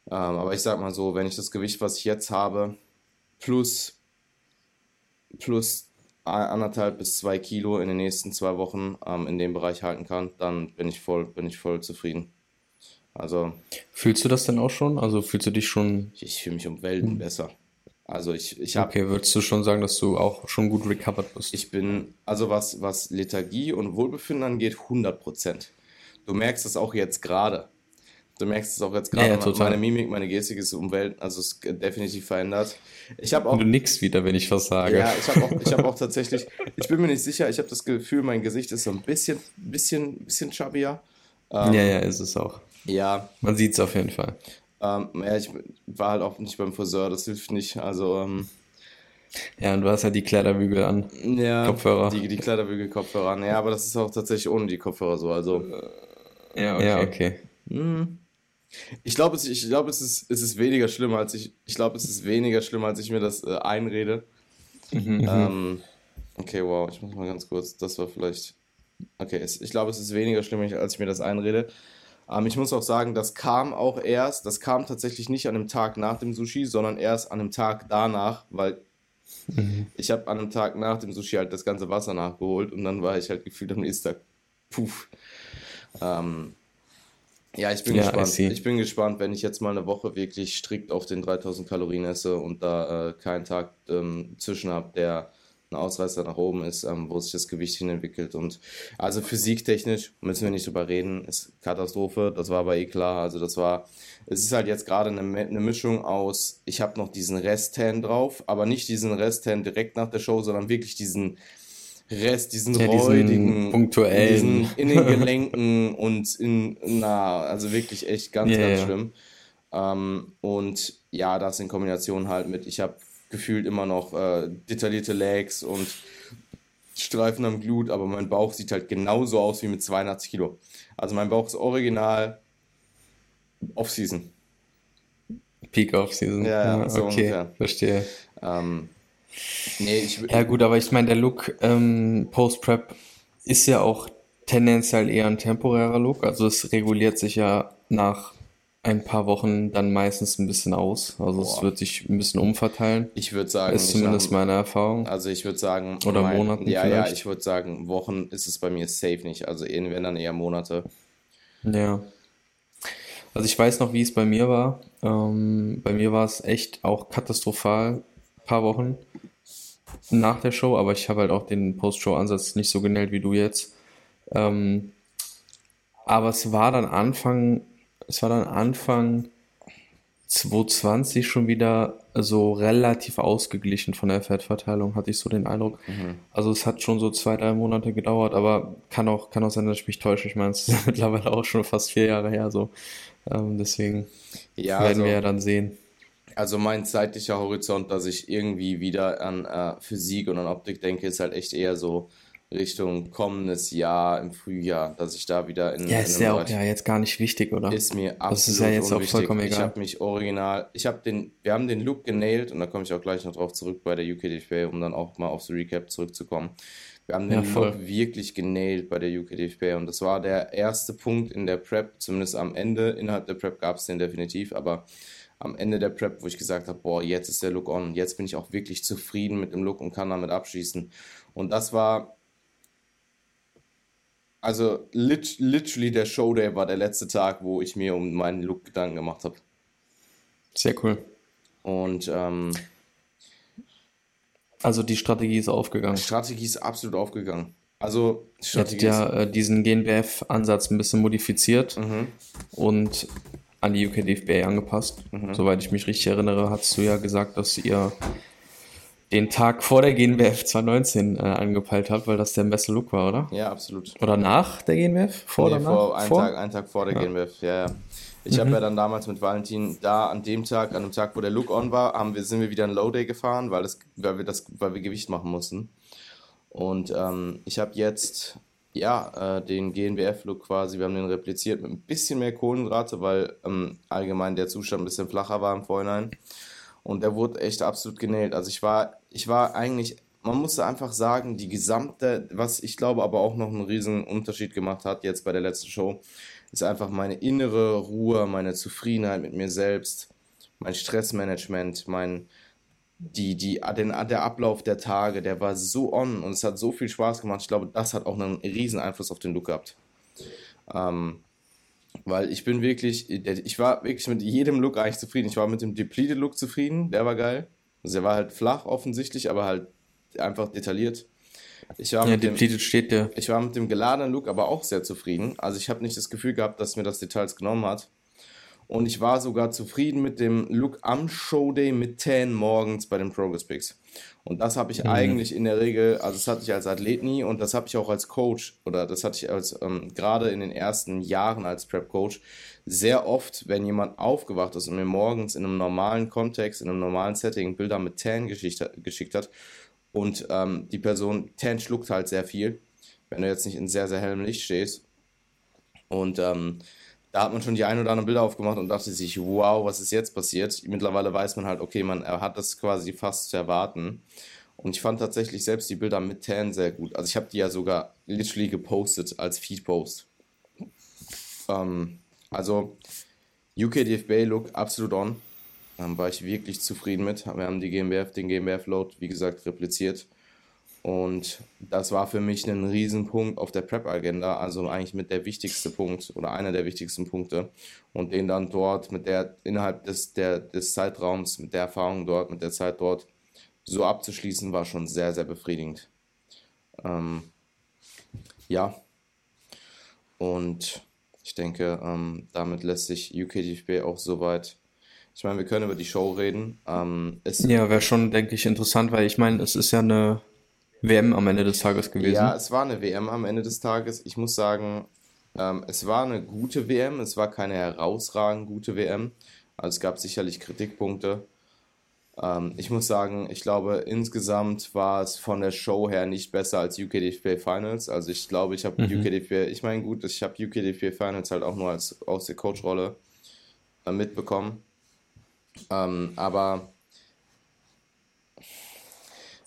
Ähm, aber ich sag mal so, wenn ich das Gewicht, was ich jetzt habe, plus, plus anderthalb bis zwei Kilo in den nächsten zwei Wochen ähm, in dem Bereich halten kann, dann bin ich voll, bin ich voll zufrieden. Also. Fühlst du das denn auch schon? Also fühlst du dich schon. Ich, ich fühle mich um Welten hm. besser. Also ich, ich habe. Okay, würdest du schon sagen, dass du auch schon gut recovered bist? Ich bin, also was, was Lethargie und Wohlbefinden angeht, 100 Prozent. Du merkst es auch jetzt gerade. Du merkst es auch jetzt gerade. Ja, ja, meine Mimik, meine Gestik ist umwelt, also ist definitiv verändert. Ich habe auch. Du nix wieder, wenn ich was sage. Ja, ich habe auch, ich auch [LAUGHS] tatsächlich. Ich bin mir nicht sicher. Ich habe das Gefühl, mein Gesicht ist so ein bisschen, bisschen, bisschen chubbier. Ähm, ja, ja, ist es auch. Ja. Man sieht es auf jeden Fall. Ähm, ja, ich war halt auch nicht beim Friseur. Das hilft nicht. Also. Ähm, ja, und du hast ja die Kleiderbügel an. Ja. Kopfhörer. Die, die Kleiderbügel, Kopfhörer an. Ja, aber das ist auch tatsächlich ohne die Kopfhörer so. Also. Ja, okay. Ja, okay. Hm. Ich glaube, es, ich glaub, es, ist, es ist weniger schlimm, als ich. Ich glaube, es ist weniger schlimm, als ich mir das äh, einrede. Mhm, mhm. ähm, okay, wow, ich muss mal ganz kurz. Das war vielleicht. Okay, es, ich glaube, es ist weniger schlimm, als ich mir das einrede. Ähm, ich muss auch sagen, das kam auch erst, das kam tatsächlich nicht an dem Tag nach dem Sushi, sondern erst an dem Tag danach, weil mhm. ich habe an dem Tag nach dem Sushi halt das ganze Wasser nachgeholt und dann war ich halt gefühlt am nächsten Tag, puff. Ähm, ja, ich bin ja, gespannt. Ich bin gespannt, wenn ich jetzt mal eine Woche wirklich strikt auf den 3000 Kalorien esse und da äh, keinen Tag ähm, zwischen habe, der ein Ausreißer nach oben ist, ähm, wo sich das Gewicht hin entwickelt. Und also physiktechnisch müssen wir nicht drüber reden, ist Katastrophe. Das war aber eh klar. Also das war, es ist halt jetzt gerade eine, eine Mischung aus, ich habe noch diesen Rest-Tan drauf, aber nicht diesen Rest-Tan direkt nach der Show, sondern wirklich diesen Rest, diesen ja, räudigen, punktuellen. in den Gelenken [LAUGHS] und in, na, also wirklich echt ganz, ja, ganz ja. schlimm. Ähm, und ja, das in Kombination halt mit, ich habe gefühlt immer noch äh, detaillierte Legs und Streifen am Glut, aber mein Bauch sieht halt genauso aus wie mit 82 Kilo. Also mein Bauch ist original Off-Season. Peak Off-Season. Ja, ja, so okay, ungefähr. verstehe. Ähm, nee, ich, ja gut, aber ich meine, der Look ähm, Post-Prep ist ja auch tendenziell eher ein temporärer Look. Also es reguliert sich ja nach ein paar Wochen dann meistens ein bisschen aus. Also Boah. es wird sich ein bisschen umverteilen. Ich würde sagen, ist zumindest meine Erfahrung. Also ich würde sagen, oder mein, Monaten ja, vielleicht. ja, ich würde sagen, Wochen ist es bei mir safe nicht. Also wenn dann eher Monate. Ja. Also ich weiß noch, wie es bei mir war. Ähm, bei mir war es echt auch katastrophal, paar Wochen nach der Show, aber ich habe halt auch den Post-Show-Ansatz nicht so genäht wie du jetzt. Ähm, aber es war dann Anfang es war dann Anfang 2020 schon wieder so relativ ausgeglichen von der Fettverteilung, hatte ich so den Eindruck. Mhm. Also es hat schon so zwei, drei Monate gedauert, aber kann auch, kann auch sein, dass ich mich täusche. Ich meine, es ist [LAUGHS] mittlerweile auch schon fast vier Jahre her, so. Ähm, deswegen ja, werden also, wir ja dann sehen. Also mein zeitlicher Horizont, dass ich irgendwie wieder an äh, Physik und an Optik denke, ist halt echt eher so Richtung kommendes Jahr im Frühjahr, dass ich da wieder in. Ja, ist ja auch ja jetzt gar nicht wichtig, oder? Ist mir absolut Das ist ja jetzt unwichtig. auch vollkommen egal. Ich habe mich original, ich habe den, wir haben den Look genailt und da komme ich auch gleich noch drauf zurück bei der UKDFB, um dann auch mal aufs Recap zurückzukommen. Wir haben den ja, Look wirklich genailt bei der UKDFB und das war der erste Punkt in der Prep, zumindest am Ende. Innerhalb der Prep gab es den definitiv, aber am Ende der Prep, wo ich gesagt habe, boah, jetzt ist der Look on, jetzt bin ich auch wirklich zufrieden mit dem Look und kann damit abschließen. Und das war also lit literally der Showday war der letzte Tag, wo ich mir um meinen Look Gedanken gemacht habe. Sehr cool. Und ähm, also die Strategie ist aufgegangen. Die Strategie ist absolut aufgegangen. Also Strategie Ihr ja äh, diesen GNBF-Ansatz ein bisschen modifiziert mhm. und an die UKDFBA angepasst. Mhm. Soweit ich mich richtig erinnere, hast du ja gesagt, dass ihr den Tag vor der GNWF 2019 äh, angepeilt habe, weil das der beste Look war, oder? Ja, absolut. Oder nach der GNWF? Vor nee, oder nach? Vor, einen, vor? Tag, einen Tag vor der ja. GNWF, ja. Ich mhm. habe ja dann damals mit Valentin da an dem Tag, an dem Tag, wo der Look on war, haben wir, sind wir wieder ein Low Day gefahren, weil, das, weil, wir, das, weil wir Gewicht machen mussten. Und ähm, ich habe jetzt ja, äh, den GNWF-Look quasi, wir haben den repliziert mit ein bisschen mehr Kohlenhydrate, weil ähm, allgemein der Zustand ein bisschen flacher war im Vorhinein. Und der wurde echt absolut genäht. Also ich war, ich war eigentlich, man musste einfach sagen, die gesamte, was ich glaube aber auch noch einen riesen Unterschied gemacht hat jetzt bei der letzten Show, ist einfach meine innere Ruhe, meine Zufriedenheit mit mir selbst, mein Stressmanagement, mein, die, die, den, der Ablauf der Tage, der war so on und es hat so viel Spaß gemacht. Ich glaube, das hat auch einen riesen Einfluss auf den Look gehabt. Ähm, weil ich bin wirklich, ich war wirklich mit jedem Look eigentlich zufrieden. Ich war mit dem Depleted Look zufrieden, der war geil. Also der war halt flach offensichtlich, aber halt einfach detailliert. Ich war ja, mit dem, steht der. Ich war mit dem geladenen Look aber auch sehr zufrieden. Also ich habe nicht das Gefühl gehabt, dass mir das Details genommen hat. Und ich war sogar zufrieden mit dem Look am Showday mit 10 morgens bei den Progress Picks. Und das habe ich mhm. eigentlich in der Regel, also das hatte ich als Athlet nie und das habe ich auch als Coach oder das hatte ich als ähm, gerade in den ersten Jahren als Prep Coach sehr oft, wenn jemand aufgewacht ist und mir morgens in einem normalen Kontext, in einem normalen Setting Bilder mit Tan geschickt, geschickt hat und ähm, die Person, Tan schluckt halt sehr viel, wenn du jetzt nicht in sehr, sehr hellem Licht stehst. Und ähm, da hat man schon die ein oder anderen Bilder aufgemacht und dachte sich, wow, was ist jetzt passiert? Mittlerweile weiß man halt, okay, man hat das quasi fast zu erwarten. Und ich fand tatsächlich selbst die Bilder mit Tan sehr gut. Also ich habe die ja sogar literally gepostet als Feed-Post. Ähm, also UKDFB-Look absolut on. Ähm, war ich wirklich zufrieden mit. Wir haben die GmbF, den GmbF-Load, wie gesagt, repliziert. Und das war für mich ein Riesenpunkt auf der Prep-Agenda, also eigentlich mit der wichtigste Punkt oder einer der wichtigsten Punkte. Und den dann dort mit der, innerhalb des, der, des Zeitraums, mit der Erfahrung dort, mit der Zeit dort so abzuschließen, war schon sehr, sehr befriedigend. Ähm, ja. Und ich denke, ähm, damit lässt sich UKDFB auch soweit ich meine, wir können über die Show reden. Ähm, ja, wäre schon, denke ich, interessant, weil ich meine, es ist ja eine WM am Ende des Tages gewesen. Ja, es war eine WM am Ende des Tages. Ich muss sagen, ähm, es war eine gute WM. Es war keine herausragend gute WM. Also es gab sicherlich Kritikpunkte. Ähm, ich muss sagen, ich glaube, insgesamt war es von der Show her nicht besser als UKDFB Finals. Also ich glaube, ich habe mhm. UKDFB, ich meine gut, ich habe UKDFB Finals halt auch nur als aus der Coach-Rolle äh, mitbekommen. Ähm, aber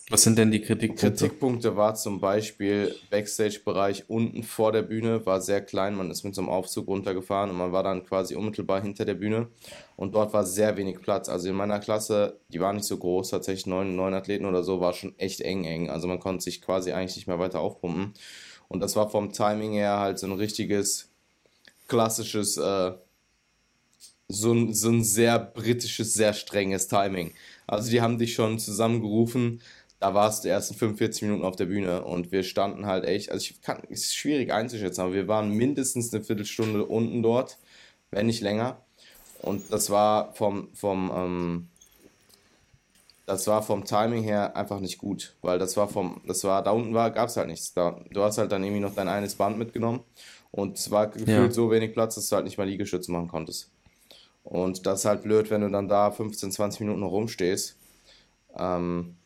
was sind denn die Kritikpunkte? Kritikpunkte war zum Beispiel Backstage-Bereich unten vor der Bühne, war sehr klein. Man ist mit so einem Aufzug runtergefahren und man war dann quasi unmittelbar hinter der Bühne. Und dort war sehr wenig Platz. Also in meiner Klasse, die war nicht so groß, tatsächlich neun, neun Athleten oder so, war schon echt eng, eng. Also man konnte sich quasi eigentlich nicht mehr weiter aufpumpen. Und das war vom Timing her halt so ein richtiges, klassisches, äh, so, ein, so ein sehr britisches, sehr strenges Timing. Also die haben dich schon zusammengerufen da warst du erst in 45 Minuten auf der Bühne und wir standen halt echt, also ich kann, ist schwierig einzuschätzen, aber wir waren mindestens eine Viertelstunde unten dort, wenn nicht länger. Und das war vom, vom, ähm, das war vom Timing her einfach nicht gut, weil das war vom, das war, da unten war, gab es halt nichts. Da, du hast halt dann irgendwie noch dein eines Band mitgenommen und es war gefühlt ja. so wenig Platz, dass du halt nicht mal Liegestütze machen konntest. Und das ist halt blöd, wenn du dann da 15, 20 Minuten rumstehst. Ähm,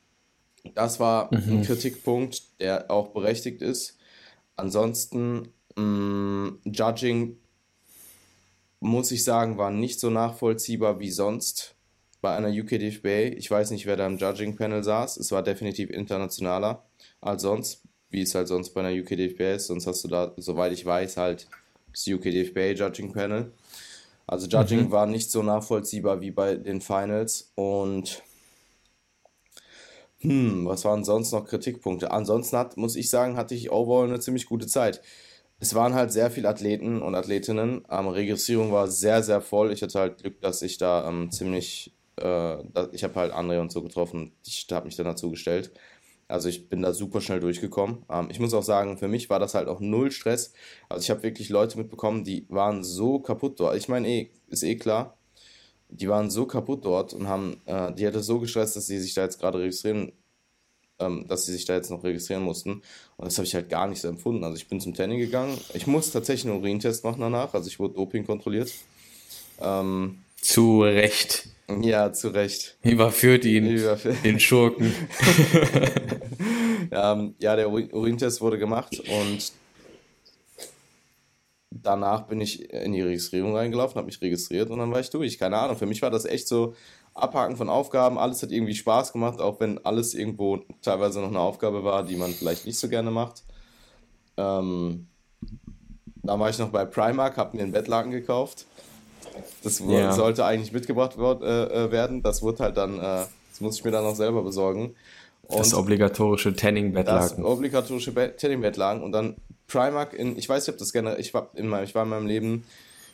das war mhm. ein Kritikpunkt, der auch berechtigt ist. Ansonsten, mh, mm, Judging, muss ich sagen, war nicht so nachvollziehbar wie sonst bei einer UKDFBA. Ich weiß nicht, wer da im Judging-Panel saß. Es war definitiv internationaler als sonst, wie es halt sonst bei einer UKDFBA ist. Sonst hast du da, soweit ich weiß, halt das UKDFBA Judging-Panel. Also Judging mhm. war nicht so nachvollziehbar wie bei den Finals und hm, was waren sonst noch Kritikpunkte? Ansonsten hat, muss ich sagen, hatte ich overall eine ziemlich gute Zeit. Es waren halt sehr viele Athleten und Athletinnen. Ähm, Registrierung war sehr, sehr voll. Ich hatte halt Glück, dass ich da ähm, ziemlich, äh, ich habe halt André und so getroffen. Ich habe mich dann dazu gestellt. Also ich bin da super schnell durchgekommen. Ähm, ich muss auch sagen, für mich war das halt auch null Stress. Also ich habe wirklich Leute mitbekommen, die waren so kaputt. Ich meine, eh, ist eh klar die waren so kaputt dort und haben, äh, die hatte so gestresst, dass sie sich da jetzt gerade registrieren, ähm, dass sie sich da jetzt noch registrieren mussten. Und das habe ich halt gar nicht so empfunden. Also ich bin zum Training gegangen. Ich muss tatsächlich einen Urintest machen danach. Also ich wurde Doping kontrolliert. Ähm, zu Recht. Ja, zu Recht. Überführt ihn, Überführt. den Schurken. [LAUGHS] ähm, ja, der Urintest wurde gemacht und danach bin ich in die Registrierung reingelaufen, habe mich registriert und dann war ich durch. Keine Ahnung, für mich war das echt so Abhaken von Aufgaben. Alles hat irgendwie Spaß gemacht, auch wenn alles irgendwo teilweise noch eine Aufgabe war, die man vielleicht nicht so gerne macht. Ähm, da war ich noch bei Primark, habe mir einen Bettlaken gekauft. Das ja. sollte eigentlich mitgebracht äh, äh, werden. Das wurde halt dann, äh, das muss ich mir dann noch selber besorgen. Und das obligatorische Tanning-Bettlaken. Das obligatorische Tanning-Bettlaken und dann Primark in, ich weiß nicht, ob das gerne, ich war in meinem, ich war in meinem Leben,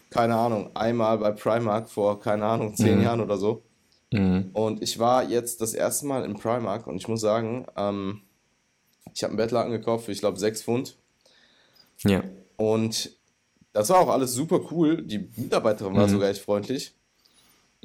keine Ahnung, einmal bei Primark vor, keine Ahnung, zehn mhm. Jahren oder so. Mhm. Und ich war jetzt das erste Mal im Primark und ich muss sagen, ähm, ich habe einen Bettlaken gekauft für, ich glaube, sechs Pfund. Ja. Und das war auch alles super cool. Die Mitarbeiterin war mhm. sogar echt freundlich.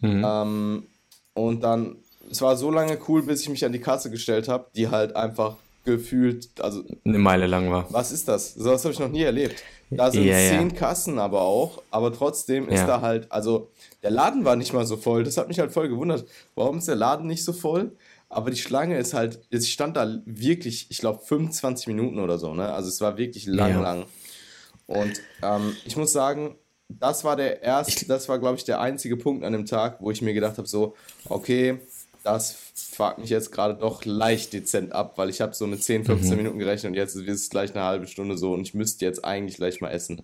Mhm. Ähm, und dann, es war so lange cool, bis ich mich an die Kasse gestellt habe, die halt einfach gefühlt, also eine Meile lang war. Was ist das? So was habe ich noch nie erlebt. Da sind ja, zehn ja. Kassen aber auch, aber trotzdem ist ja. da halt, also der Laden war nicht mal so voll. Das hat mich halt voll gewundert. Warum ist der Laden nicht so voll? Aber die Schlange ist halt, ich stand da wirklich, ich glaube 25 Minuten oder so, ne? Also es war wirklich lang, lang. Und ähm, ich muss sagen, das war der erste, das war glaube ich der einzige Punkt an dem Tag, wo ich mir gedacht habe, so, okay, das fuckt mich jetzt gerade doch leicht dezent ab, weil ich habe so mit 10, 15 mhm. Minuten gerechnet und jetzt ist es gleich eine halbe Stunde so und ich müsste jetzt eigentlich gleich mal essen.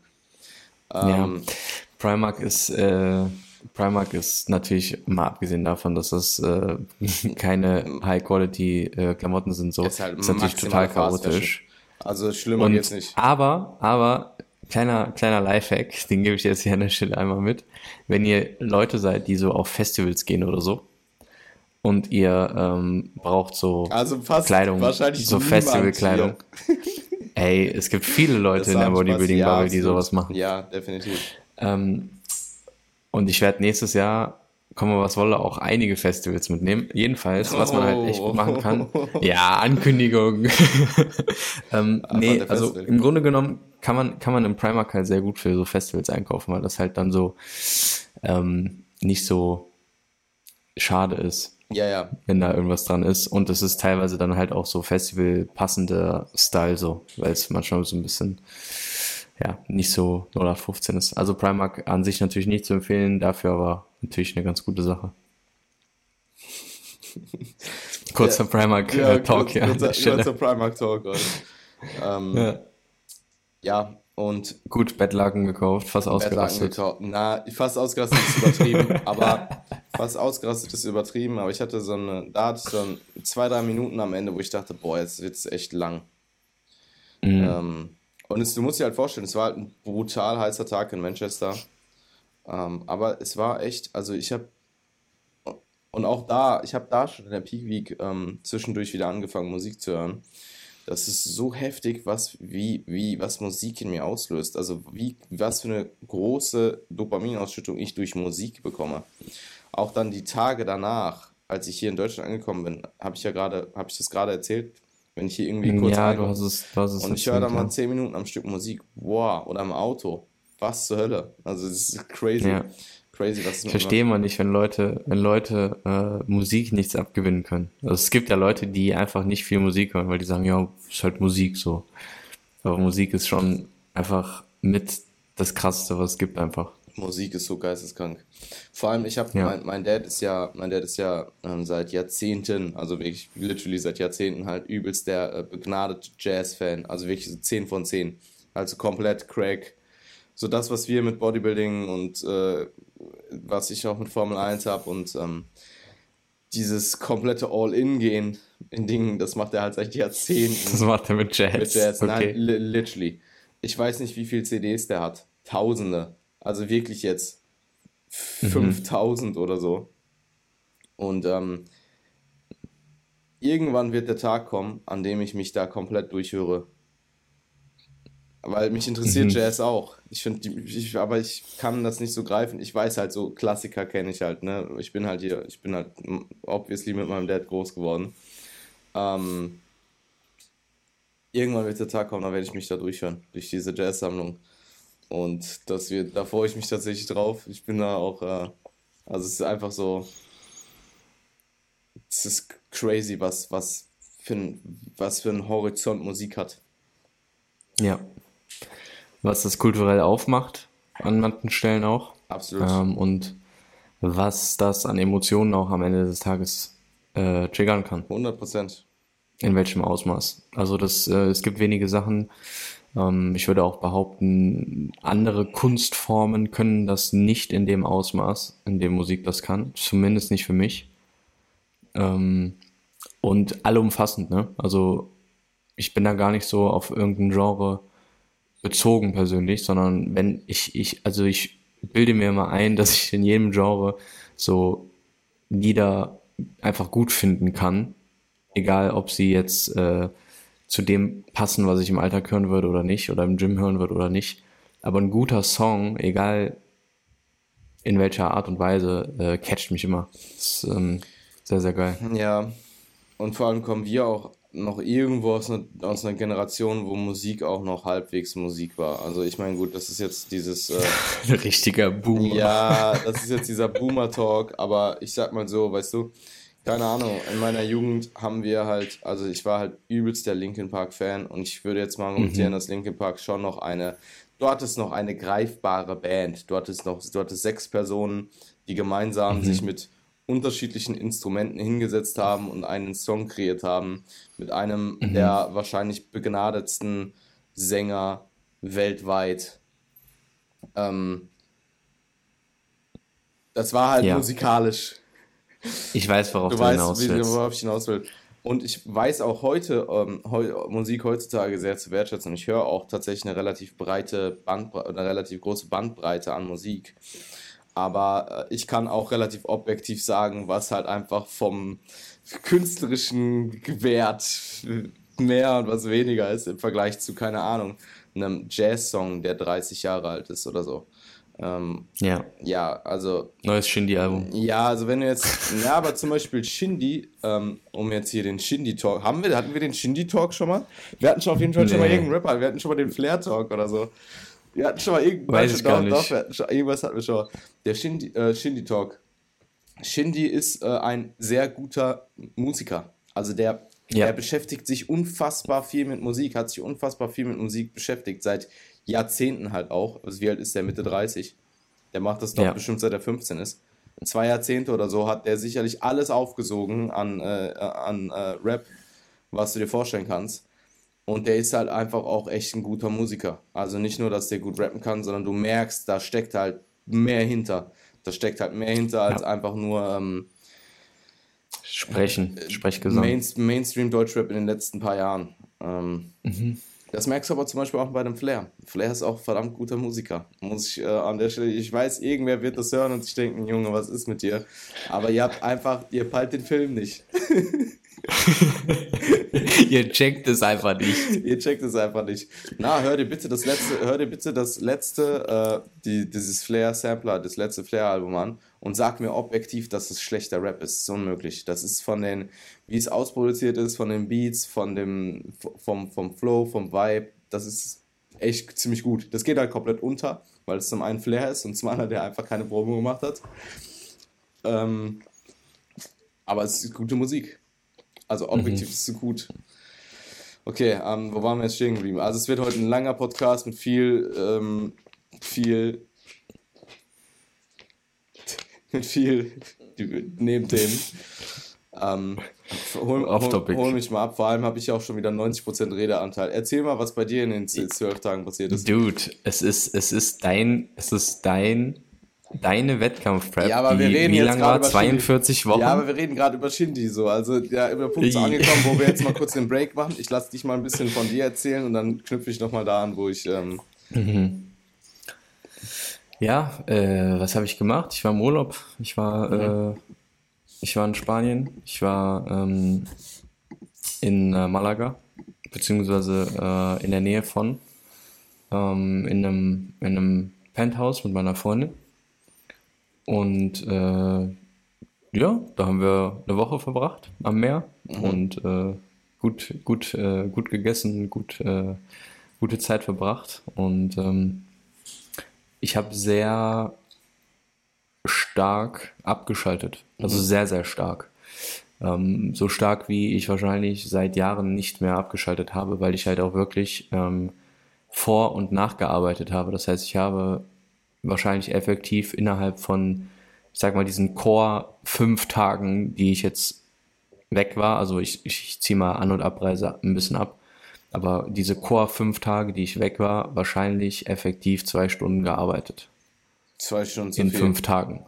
Ähm, ja. Primark ist, äh, Primark ist natürlich, mal abgesehen davon, dass das äh, [LAUGHS] keine High-Quality-Klamotten äh, sind, so, ist, halt ist natürlich total chaotisch. Also schlimmer und, geht's nicht. Aber, aber, kleiner, kleiner Lifehack, den gebe ich jetzt hier an der Stelle einmal mit. Wenn ihr Leute seid, die so auf Festivals gehen oder so, und ihr ähm, braucht so also Kleidung, so Festivalkleidung. [LAUGHS] Ey, es gibt viele Leute in der Bodybuilding-Bubble, ja, die sowas machen. Ja, definitiv. Ähm, und ich werde nächstes Jahr, kommen was wolle, auch einige Festivals mitnehmen. Jedenfalls, was man halt echt gut machen kann. Ja, Ankündigung. [LAUGHS] [LAUGHS] ähm, nee, also im Grunde genommen kann man, kann man im Primark halt sehr gut für so Festivals einkaufen, weil das halt dann so ähm, nicht so schade ist. Ja, ja. Wenn da irgendwas dran ist. Und es ist teilweise dann halt auch so Festival-passender Style so, weil es manchmal so ein bisschen, ja, nicht so 0815 ist. Also Primark an sich natürlich nicht zu empfehlen, dafür aber natürlich eine ganz gute Sache. [LAUGHS] kurzer ja, Primark ja, äh, Talk, ja. Kurzer, kurzer Primark Talk, ähm, ja. ja, und. Gut, Bettlaken gekauft, fast ausgerastet. Gekauft. Na, fast ausgerastet ist übertrieben, [LAUGHS] aber fast ausgerastet ist übertrieben, aber ich hatte so eine, da hatte ich so zwei, drei Minuten am Ende, wo ich dachte, boah, jetzt wird es echt lang. Mhm. Ähm, und es, du musst dir halt vorstellen, es war halt ein brutal heißer Tag in Manchester. Ähm, aber es war echt, also ich habe und auch da, ich habe da schon in der Peak Week ähm, zwischendurch wieder angefangen, Musik zu hören. Das ist so heftig, was, wie, wie, was Musik in mir auslöst. Also wie, was für eine große Dopaminausschüttung ich durch Musik bekomme. Auch dann die Tage danach, als ich hier in Deutschland angekommen bin, habe ich ja gerade, habe ich das gerade erzählt, wenn ich hier irgendwie kurz ja, du hast es, du hast es und ich höre dann mal 10 Minuten am Stück Musik, wow, oder im Auto, was zur Hölle. Also das ist crazy. Ja. Crazy, was Ich verstehe mal nicht, wenn Leute, wenn Leute äh, Musik nichts abgewinnen können. Also es gibt ja Leute, die einfach nicht viel Musik hören, weil die sagen, ja, ist halt Musik so. Aber Musik ist schon einfach mit das Krasseste, was es gibt einfach. Musik ist so geisteskrank. Vor allem, ich habe, ja. mein, mein Dad ist ja, mein Dad ist ja ähm, seit Jahrzehnten, also wirklich literally seit Jahrzehnten halt übelst der äh, begnadete Jazz-Fan. Also wirklich so 10 von 10. Also komplett Craig. So das, was wir mit Bodybuilding und äh, was ich auch mit Formel 1 habe und ähm, dieses komplette All-In-Gehen in Dingen, das macht er halt seit Jahrzehnten. Das macht er mit Jazz. Mit Jazz, okay. nein, li literally. Ich weiß nicht, wie viele CDs der hat. Tausende. Also wirklich jetzt 5000 mhm. oder so. Und ähm, irgendwann wird der Tag kommen, an dem ich mich da komplett durchhöre. Weil mich interessiert mhm. Jazz auch. Ich finde, ich, aber ich kann das nicht so greifen. Ich weiß halt so, Klassiker kenne ich halt, ne? Ich bin halt hier, ich bin halt obviously mit meinem Dad groß geworden. Ähm, irgendwann wird der Tag kommen, da werde ich mich da durchhören, durch diese Jazz-Sammlung. Und das wird, da freue ich mich tatsächlich drauf. Ich bin da auch, äh, also es ist einfach so, es ist crazy, was, was, für ein, was für ein Horizont Musik hat. Ja, was das kulturell aufmacht, an manchen Stellen auch. Absolut. Ähm, und was das an Emotionen auch am Ende des Tages äh, triggern kann. 100 Prozent. In welchem Ausmaß. Also das, äh, es gibt wenige Sachen, ähm, ich würde auch behaupten, andere Kunstformen können das nicht in dem Ausmaß, in dem Musik das kann. Zumindest nicht für mich. Ähm, und allumfassend, ne? Also ich bin da gar nicht so auf irgendein Genre bezogen persönlich, sondern wenn ich, ich, also ich bilde mir immer ein, dass ich in jedem Genre so Lieder einfach gut finden kann. Egal, ob sie jetzt äh, zu dem passen, was ich im Alltag hören würde oder nicht, oder im Gym hören würde oder nicht. Aber ein guter Song, egal in welcher Art und Weise, äh, catcht mich immer. Das ist ähm, sehr, sehr geil. Ja, und vor allem kommen wir auch noch irgendwo aus einer, aus einer Generation, wo Musik auch noch halbwegs Musik war. Also ich meine, gut, das ist jetzt dieses... Äh, [LAUGHS] Richtiger Boomer. Ja, das ist jetzt dieser Boomer-Talk, aber ich sag mal so, weißt du, keine Ahnung, in meiner Jugend haben wir halt, also ich war halt übelst der Linkin Park-Fan und ich würde jetzt mal argumentieren, mhm. dass Linkin Park schon noch eine, du hattest noch eine greifbare Band, du hattest noch, du hattest sechs Personen, die gemeinsam mhm. sich mit unterschiedlichen Instrumenten hingesetzt haben und einen Song kreiert haben mit einem mhm. der wahrscheinlich begnadetsten Sänger weltweit. Ähm, das war halt ja. musikalisch. Ich weiß, worauf du, du weißt, hinaus willst. worauf ich hinaus will. Und ich weiß auch heute ähm, heu, Musik heutzutage sehr zu wertschätzen. Ich höre auch tatsächlich eine relativ breite Bandbreite, eine relativ große Bandbreite an Musik. Aber äh, ich kann auch relativ objektiv sagen, was halt einfach vom künstlerischen Wert mehr und was weniger ist im Vergleich zu, keine Ahnung, einem Jazz-Song, der 30 Jahre alt ist oder so. Ähm, ja. Ja, also. Neues Shindy-Album. Ja, also wenn du jetzt. [LAUGHS] ja, aber zum Beispiel Shindy, ähm, um jetzt hier den Shindy-Talk. Haben wir, hatten wir den Shindy-Talk schon mal? Wir hatten schon auf jeden Fall nee. schon mal irgendeinen Rapper, wir hatten schon mal den Flair-Talk oder so. Wir hatten schon mal irgendwas. Weiß ich gar nicht. Doch, schon, irgendwas hatten wir schon mal. Der Shindy, äh, Shindy Talk. Shindy ist äh, ein sehr guter Musiker. Also der, ja. der beschäftigt sich unfassbar viel mit Musik, hat sich unfassbar viel mit Musik beschäftigt, seit Jahrzehnten halt auch. Also wie alt ist der? Mitte 30. Der macht das doch ja. bestimmt seit er 15 ist. In zwei Jahrzehnte oder so hat der sicherlich alles aufgesogen an, äh, an äh, Rap, was du dir vorstellen kannst. Und der ist halt einfach auch echt ein guter Musiker. Also nicht nur, dass der gut rappen kann, sondern du merkst, da steckt halt mehr hinter. Da steckt halt mehr hinter als ja. einfach nur ähm, Sprechen, äh, Sprechgesang. Main, Mainstream Deutschrap in den letzten paar Jahren. Ähm, mhm. Das merkst du aber zum Beispiel auch bei dem Flair. Flair ist auch verdammt guter Musiker. Muss ich äh, an der Stelle, ich weiß, irgendwer wird das hören und sich denken, Junge, was ist mit dir? Aber ihr habt einfach, ihr peilt den Film nicht. [LAUGHS] [LAUGHS] Ihr checkt es einfach nicht. Ihr checkt es einfach nicht. Na, hör dir bitte das letzte, hör dir bitte das letzte, äh, die, dieses Flair-Sampler, das letzte Flair-Album an und sag mir objektiv, dass es schlechter Rap ist. Das ist unmöglich. Das ist von den, wie es ausproduziert ist, von den Beats, von dem, vom, vom Flow, vom Vibe, das ist echt ziemlich gut. Das geht halt komplett unter, weil es zum einen Flair ist und zum anderen der einfach keine Probe gemacht hat. Ähm, aber es ist gute Musik. Also objektiv mhm. ist es gut. Okay, ähm, wo waren wir jetzt stehen geblieben? Also es wird heute ein langer Podcast mit viel, ähm, viel, [LAUGHS] mit viel [LAUGHS] Nebenthemen. Ähm, hol, hol, hol, mich mal ab. Vor allem habe ich auch schon wieder 90% Redeanteil. Erzähl mal, was bei dir in den zwölf Tagen passiert ist. Dude, es ist, es ist dein, es ist dein deine Wettkampfprep. Ja, aber wir reden wie jetzt lang war? 42 Wochen? Ja, aber wir reden gerade über Shindy so. Also ja, über Punkt so angekommen, wo wir jetzt mal [LAUGHS] kurz den Break machen. Ich lasse dich mal ein bisschen von dir erzählen und dann knüpfe ich nochmal da an, wo ich. Ähm mhm. Ja, äh, was habe ich gemacht? Ich war im Urlaub. Ich war, mhm. äh, ich war in Spanien. Ich war ähm, in äh, Malaga, beziehungsweise äh, in der Nähe von, ähm, in einem, in einem Penthouse mit meiner Freundin. Und äh, ja, da haben wir eine Woche verbracht am Meer mhm. und äh, gut, gut, äh, gut gegessen, gut, äh, gute Zeit verbracht. Und ähm, ich habe sehr stark abgeschaltet. Also mhm. sehr, sehr stark. Ähm, so stark, wie ich wahrscheinlich seit Jahren nicht mehr abgeschaltet habe, weil ich halt auch wirklich ähm, vor- und nachgearbeitet habe. Das heißt, ich habe wahrscheinlich effektiv innerhalb von, ich sag mal, diesen Core fünf Tagen, die ich jetzt weg war, also ich, ich, ziehe mal An- und Abreise ein bisschen ab, aber diese Core fünf Tage, die ich weg war, wahrscheinlich effektiv zwei Stunden gearbeitet. Zwei Stunden zu In viel. fünf Tagen.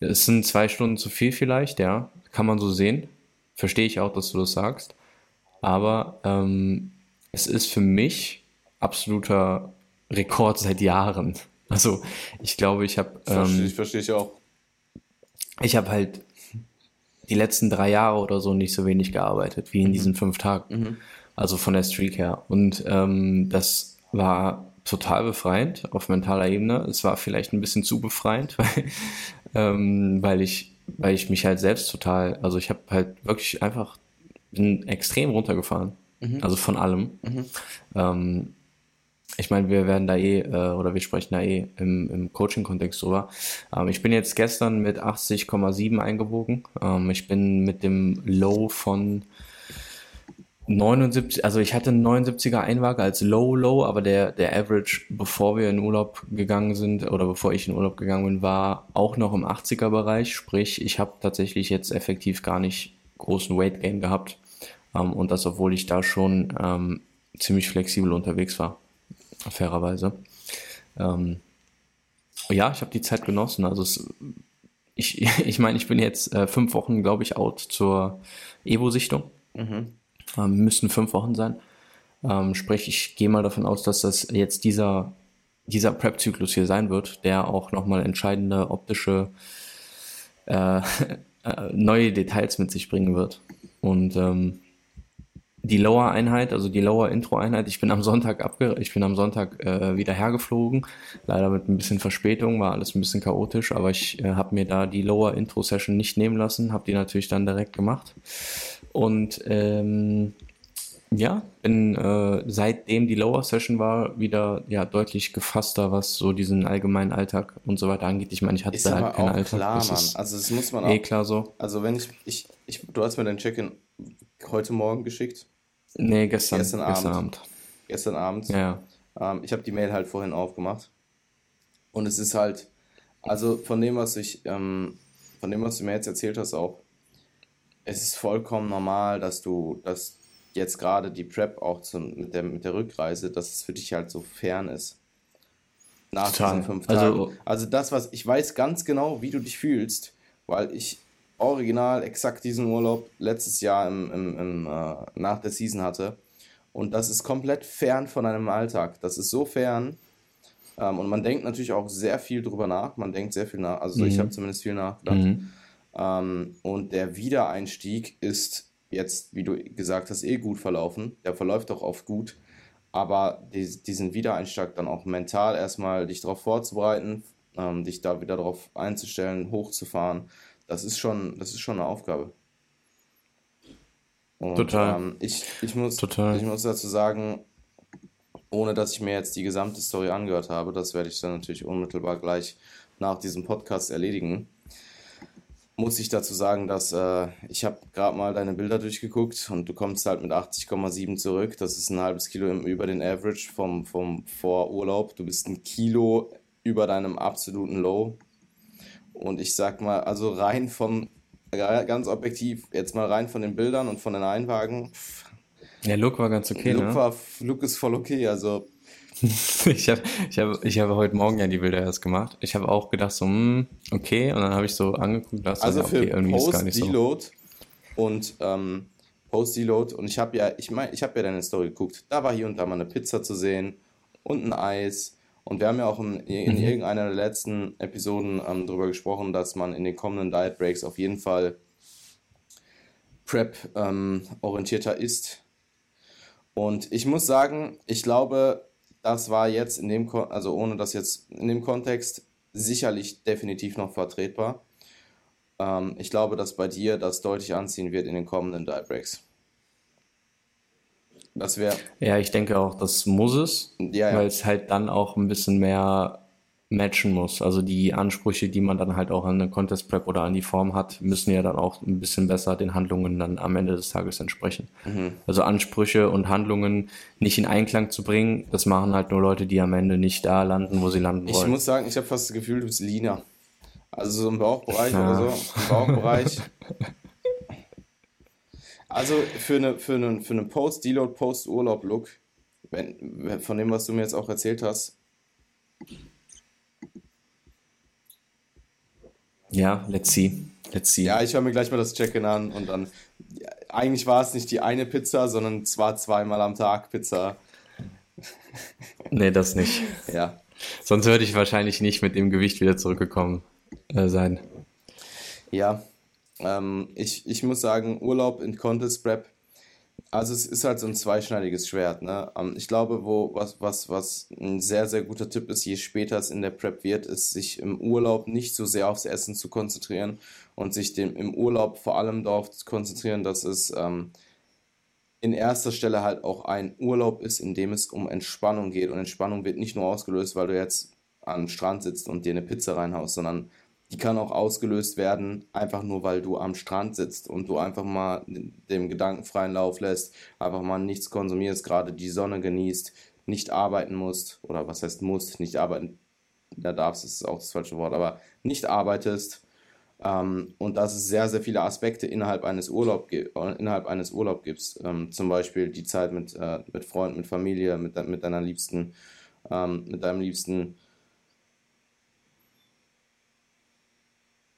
Es sind zwei Stunden zu viel vielleicht, ja. Kann man so sehen. Verstehe ich auch, dass du das sagst. Aber ähm, es ist für mich absoluter Rekord seit Jahren. Also ich glaube, ich habe. Ähm, ich verstehe ich auch. Ich habe halt die letzten drei Jahre oder so nicht so wenig gearbeitet wie in mhm. diesen fünf Tagen. Mhm. Also von der Streak her. Und ähm, das war total befreiend auf mentaler Ebene. Es war vielleicht ein bisschen zu befreiend, [LAUGHS] weil, ähm, weil ich, weil ich mich halt selbst total, also ich habe halt wirklich einfach bin extrem runtergefahren. Mhm. Also von allem. Mhm. Ähm, ich meine, wir werden da eh, äh, oder wir sprechen da eh im, im Coaching-Kontext drüber. Ähm, ich bin jetzt gestern mit 80,7 eingewogen. Ähm, ich bin mit dem Low von 79, also ich hatte einen 79er Einwaage als Low Low, aber der, der Average, bevor wir in Urlaub gegangen sind oder bevor ich in Urlaub gegangen bin, war auch noch im 80er Bereich. Sprich, ich habe tatsächlich jetzt effektiv gar nicht großen Weight Gain gehabt. Ähm, und das, obwohl ich da schon ähm, ziemlich flexibel unterwegs war fairerweise. Ähm, ja, ich habe die Zeit genossen. Also es, ich, [LAUGHS] ich meine, ich bin jetzt äh, fünf Wochen, glaube ich, out zur Evo-Sichtung. Mhm. Ähm, müssten fünf Wochen sein. Ähm, sprich, ich gehe mal davon aus, dass das jetzt dieser, dieser Prep-Zyklus hier sein wird, der auch nochmal entscheidende optische äh, [LAUGHS] äh, neue Details mit sich bringen wird. Und ähm, die Lower-Einheit, also die Lower-Intro-Einheit, ich bin am Sonntag abge ich bin am Sonntag äh, wieder hergeflogen, leider mit ein bisschen Verspätung, war alles ein bisschen chaotisch, aber ich äh, habe mir da die Lower-Intro-Session nicht nehmen lassen, habe die natürlich dann direkt gemacht und ähm, Ja, bin äh, seitdem die Lower Session war, wieder ja deutlich gefasster, was so diesen allgemeinen Alltag und so weiter angeht. Ich meine, ich hatte Ist da halt keinen Alltag. klar, das Mann. ist Also das muss man eh auch. klar so. Also wenn ich, ich, ich du hast mir dein Check-in heute Morgen geschickt, Nee, gestern, gestern gestern Abend, Abend. gestern Abend. Ja. Ähm, ich habe die Mail halt vorhin aufgemacht. Und es ist halt, also von dem, was ich, ähm, von dem, was du mir jetzt erzählt hast, auch, es ist vollkommen normal, dass du, dass jetzt gerade die Prep auch zum, mit der, mit der Rückreise, dass es für dich halt so fern ist. Nach Total. diesen fünf Also- Tagen. Also das, was, ich weiß ganz genau, wie du dich fühlst, weil ich original exakt diesen Urlaub letztes Jahr im, im, im, äh, nach der Season hatte. Und das ist komplett fern von einem Alltag. Das ist so fern. Ähm, und man denkt natürlich auch sehr viel drüber nach. Man denkt sehr viel nach. Also ich Mhm. habe zumindest viel nachgedacht. Mhm. Ähm, und der Wiedereinstieg ist jetzt, wie du gesagt hast, eh gut verlaufen. Der verläuft auch oft gut. Aber die, diesen Wiedereinstieg dann auch mental erstmal dich darauf vorzubereiten, ähm, dich da wieder darauf einzustellen, hochzufahren, das ist schon, das ist schon eine Aufgabe. Und, Total. Ähm, ich, ich, muss, Total. ich muss dazu sagen, ohne dass ich mir jetzt die gesamte Story angehört habe, das werde ich dann natürlich unmittelbar gleich nach diesem Podcast erledigen, muss ich dazu sagen, dass äh, ich habe gerade mal deine Bilder durchgeguckt und du kommst halt mit 80,7 zurück. Das ist ein halbes Kilo im, über den Average vom, vom Vorurlaub. Du bist ein Kilo über deinem absoluten Low. Und ich sag mal, also rein vom, ganz objektiv, jetzt mal rein von den Bildern und von den Einwagen, Der Look war ganz okay, Look, ne? war, Look ist voll okay. Also Ich [LAUGHS] habe ich hab, ich hab heute Morgen ja die Bilder erst gemacht. Ich habe auch gedacht so, hm, okay. Und dann habe ich so angeguckt, so, Also ja, für okay, irgendwie ist gar nicht so. Post-Deload und ähm, Post-Deload und ich habe ja, ich meine, ich habe ja deine Story geguckt. Da war hier und da mal eine Pizza zu sehen und ein Eis. Und wir haben ja auch in, in Mhm. irgendeiner der letzten Episoden ähm, darüber gesprochen, dass man in den kommenden Diet Breaks auf jeden Fall Prep ähm, orientierter ist. Und ich muss sagen, ich glaube, das war jetzt in dem, Kon also ohne das jetzt in dem Kontext sicherlich definitiv noch vertretbar. Ähm, ich glaube, dass bei dir das deutlich anziehen wird in den kommenden Die Breaks. Das wäre, Ja, ich denke auch, das muss es, ja, ja. weil es halt dann auch ein bisschen mehr matchen muss. Also die Ansprüche, die man dann halt auch an eine Contest Prep oder an die Form hat, müssen ja dann auch ein bisschen besser den Handlungen dann am Ende des Tages entsprechen. Mhm. Also Ansprüche und Handlungen nicht in Einklang zu bringen, das machen halt nur Leute, die am Ende nicht da landen, wo sie landen Ich wollen. muss sagen, ich habe fast das Gefühl, du bist leaner. Also so im Bauchbereich Ja. oder so. Im Bauchbereich. [LAUGHS] Also für eine, für einen, für einen Post-Deload, Post-Urlaub-Look, wenn, von dem, was du mir jetzt auch erzählt hast, Ja, let's see. Let's see. Ja, ich höre mir gleich mal das Check-in an und dann. Ja, eigentlich war es nicht die eine Pizza, sondern es war zweimal am Tag Pizza. Nee, das nicht. Ja. Sonst würde ich wahrscheinlich nicht mit dem Gewicht wieder zurückgekommen äh, sein. Ja. Ähm, ich, ich muss sagen, Urlaub in Contest Prep. Also es ist halt so ein zweischneidiges Schwert, ne? Ähm, ich glaube, wo, was, was, was ein sehr, sehr guter Tipp ist, je später es in der Prep wird, ist, sich im Urlaub nicht so sehr aufs Essen zu konzentrieren und sich dem, im Urlaub vor allem darauf zu konzentrieren, dass es ähm, in erster Stelle halt auch ein Urlaub ist, in dem es um Entspannung geht. Und Entspannung wird nicht nur ausgelöst, weil du jetzt am Strand sitzt und dir eine Pizza reinhaust, sondern die kann auch ausgelöst werden, einfach nur weil du am Strand sitzt und du einfach mal dem Gedanken freien Lauf lässt, einfach mal nichts konsumierst, gerade die Sonne genießt, nicht arbeiten musst, oder was heißt musst, nicht arbeiten, da darfst, ist auch das falsche Wort, aber nicht arbeitest, ähm, und dass es sehr, sehr viele Aspekte innerhalb eines Urlaub gi- äh, innerhalb eines Urlaub gibt. Ähm, zum Beispiel die Zeit mit, äh, mit Freunden, mit Familie, mit, mit deiner Liebsten, ähm, mit deinem Liebsten.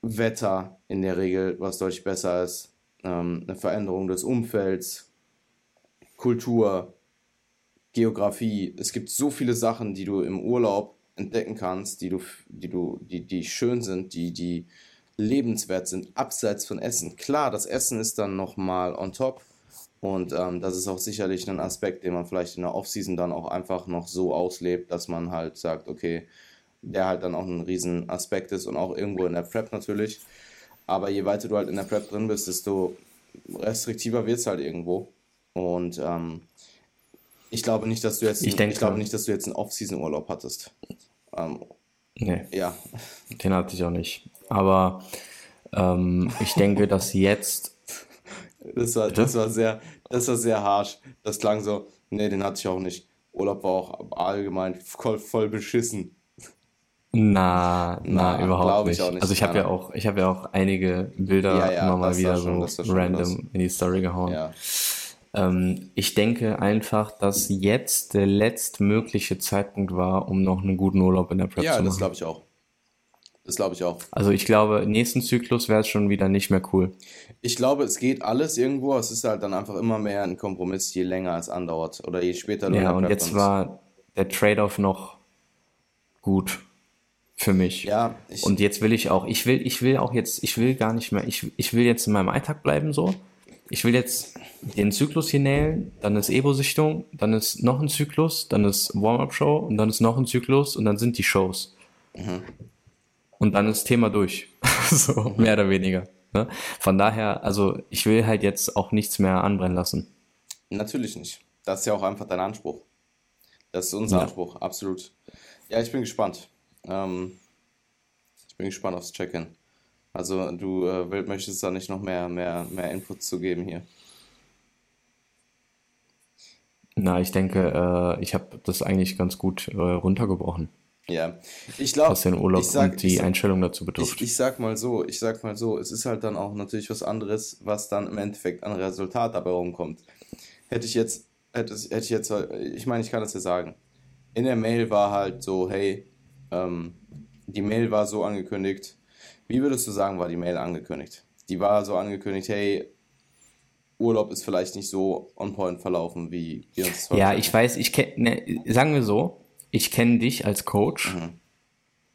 Wetter in der Regel, was deutlich besser ist. Ähm, eine Veränderung des Umfelds, Kultur, Geografie. Es gibt so viele Sachen, die du im Urlaub entdecken kannst, die du, die du, die, die schön sind, die, die lebenswert sind, abseits von Essen. Klar, das Essen ist dann nochmal on top. Und ähm, das ist auch sicherlich ein Aspekt, den man vielleicht in der Offseason dann auch einfach noch so auslebt, dass man halt sagt, okay, der halt dann auch ein riesen Aspekt ist und auch irgendwo in der Prep natürlich. Aber je weiter du halt in der Prep drin bist, desto restriktiver wird es halt irgendwo. Und ähm, ich glaube nicht, dass du jetzt, Ich ich, denke- glaube nicht, dass du jetzt einen Off-Season-Urlaub hattest. Ähm, Nee, ja, den hatte ich auch nicht. Aber ähm, ich denke, dass jetzt das war, das war sehr, das war sehr harsh. Das klang so, nee, den hatte ich auch nicht. Urlaub war auch allgemein voll, voll beschissen. Na, na, Na, überhaupt nicht. nicht. Also ich habe ja auch, ich habe ja auch einige Bilder Ja, ja, immer mal das wieder schon- so das random krass. in die Story gehauen. Ja, Ähm, ich denke einfach, dass jetzt der letztmögliche Zeitpunkt war, um noch einen guten Urlaub in der Prep ja zu das machen. glaube ich auch. Das glaube ich auch. Also ich glaube, nächsten Zyklus wäre es schon wieder nicht mehr cool. Ich glaube, es geht alles irgendwo. Es ist halt dann einfach immer mehr ein Kompromiss, je länger es andauert. Oder je später Ja, und jetzt war der Trade-off noch gut für mich. Ja, ich, Und jetzt will ich auch, ich will, ich will auch jetzt, ich will gar nicht mehr, ich, ich will jetzt in meinem Alltag bleiben so. Ich will jetzt den Zyklus hier nähen, dann ist Ebo-Sichtung, dann ist noch ein Zyklus, dann ist Warm-Up-Show und dann ist noch ein Zyklus und dann sind die Shows. Und dann ist Thema durch. [LAUGHS] so, mehr oder weniger. Ne? Von daher, also ich will halt jetzt auch nichts mehr anbrennen lassen. Natürlich nicht. Das ist ja auch einfach dein Anspruch. Das ist unser Ja. Anspruch, absolut. Ja, ich bin gespannt. Ähm, ich bin gespannt aufs Check-in. Also du äh, möchtest da nicht noch mehr, mehr, mehr Inputs zu geben hier. Na, ich denke, äh, ich habe das eigentlich ganz gut äh, runtergebrochen, Ja, ich glaube, was den Urlaub ich sag, und die ich, sag- Einstellung dazu ich, betrifft. ich sag mal so, ich sag mal so, es ist halt dann auch natürlich was anderes, was dann im Endeffekt an Resultat dabei rumkommt. Hätte ich jetzt, hätte, hätte ich jetzt, ich meine, ich kann das ja sagen. In der Mail war halt so, hey, ähm, die Mail war so angekündigt. Wie würdest du sagen, war die Mail angekündigt? Die war so angekündigt, hey, Urlaub ist vielleicht nicht so on point verlaufen, wie wir uns Ja, ich weiß, ich kenne, ne, sagen wir so, ich kenne dich als Coach Mhm.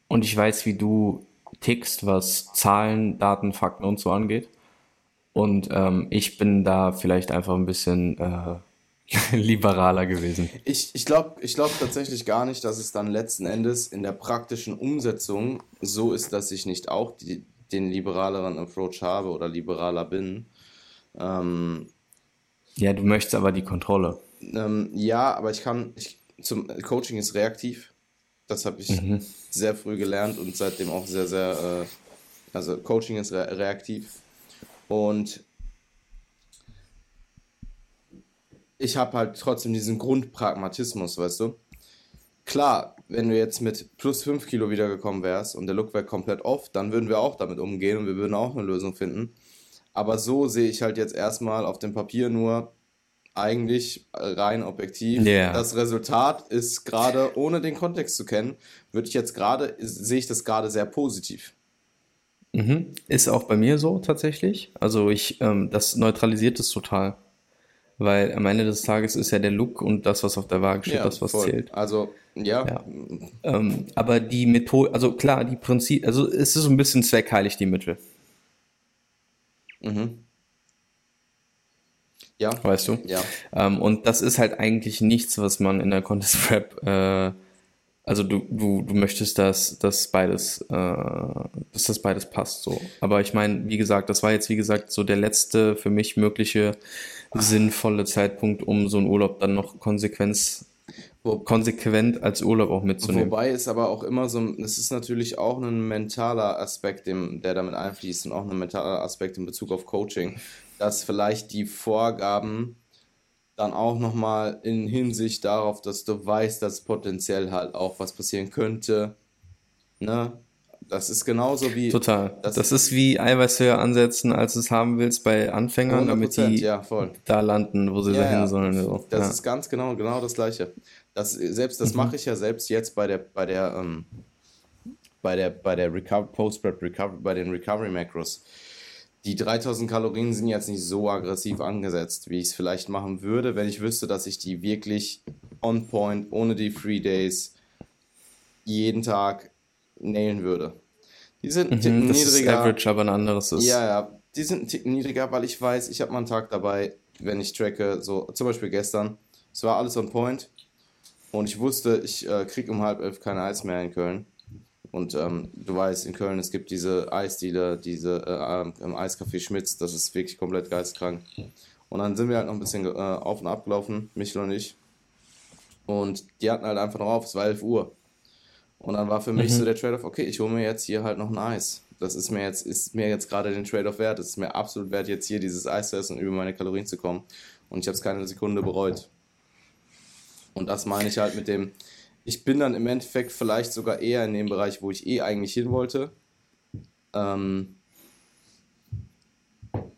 und ich weiß, wie du tickst, was Zahlen, Daten, Fakten und so angeht. Und ähm, ich bin da vielleicht einfach ein bisschen äh, [LAUGHS] liberaler gewesen. Ich, ich glaube ich glaub tatsächlich gar nicht, dass es dann letzten Endes in der praktischen Umsetzung so ist, dass ich nicht auch die, den liberaleren Approach habe oder liberaler bin. Ähm, Ja, du möchtest aber die Kontrolle. ähm, ja, aber ich kann, ich, zum Coaching ist reaktiv. Das habe ich sehr früh gelernt und seitdem auch sehr, sehr, äh, also Coaching ist re reaktiv. Und ich habe halt trotzdem diesen Grundpragmatismus, weißt du? Klar, wenn du jetzt mit plus 5 Kilo wiedergekommen wärst und der Look wäre komplett off, dann würden wir auch damit umgehen und wir würden auch eine Lösung finden. Aber so sehe ich halt jetzt erstmal auf dem Papier nur eigentlich rein objektiv. Ja. Das Resultat ist gerade, ohne den Kontext zu kennen, würde ich jetzt gerade, sehe ich das gerade sehr positiv. Mhm. Ist auch bei mir so tatsächlich. Also ich, ähm, das neutralisiert es total. Weil am Ende des Tages ist ja der Look und das, was auf der Waage steht, das, was voll. zählt. Also, ja, Ja. Ähm, aber die Methode, also klar, die Prinzip, also es ist so ein bisschen zweckheilig, die Mittel, Mhm. Ja, weißt du? ja. Ähm, und das ist halt eigentlich nichts, was man in der Contest Prep, äh, also du, du, du möchtest, dass, dass beides, äh, dass das beides passt, so. Aber ich meine, wie gesagt, das war jetzt, wie gesagt, so der letzte für mich mögliche sinnvolle Zeitpunkt, um so einen Urlaub dann noch Konsequenz, konsequent als Urlaub auch mitzunehmen. Wobei es aber auch immer so, es ist natürlich auch ein mentaler Aspekt, der damit einfließt und auch ein mentaler Aspekt in Bezug auf Coaching, dass vielleicht die Vorgaben dann auch nochmal in Hinsicht darauf, dass du weißt, dass potenziell halt auch was passieren könnte, ne? Das ist genauso wie Total. Das- Das, ist wie Eiweiß höher ansetzen, als du es haben willst bei Anfängern, damit 100%, die ja, da landen, wo sie Ja, da hin ja. sollen. So. Das ist ganz genau, genau das Gleiche. Das, selbst Mhm. das mache ich ja selbst jetzt bei der, bei der, ähm, bei der, bei der Recover Post-Prep Recovery, bei den Recovery Macros. Die 3000 Kalorien sind jetzt nicht so aggressiv angesetzt, wie ich es vielleicht machen würde, wenn ich wüsste, dass ich die wirklich on point, ohne die Free Days, jeden Tag nailen würde. Die sind ein Ticken Mhm, das ist. Average, aber ein anderes ist. Ja, ja, die sind einen Ticken niedriger, weil ich weiß, ich habe mal einen Tag dabei, wenn ich tracke, so zum Beispiel gestern, es war alles on point und ich wusste, ich äh, krieg um halb elf kein Eis mehr in Köln. Und ähm, du weißt, in Köln, es gibt diese Eisdiele, diese äh, ähm, im Eiscafé Schmitz, das ist wirklich komplett geisteskrank. Und dann sind wir halt noch ein bisschen äh, auf und ab gelaufen, Michel und ich. Und die hatten halt einfach noch auf, es war 11 Uhr. Und dann war für mich mhm. so der Trade-off, okay, ich hole mir jetzt hier halt noch ein Eis. Das ist mir jetzt, ist mir jetzt gerade den Trade-off wert. Es ist mir absolut wert, jetzt hier dieses Eis zu essen und über meine Kalorien zu kommen. Und ich habe es keine Sekunde bereut. Und das meine ich halt mit dem, ich bin dann im Endeffekt vielleicht sogar eher in dem Bereich, wo ich eh eigentlich hin wollte. Ähm,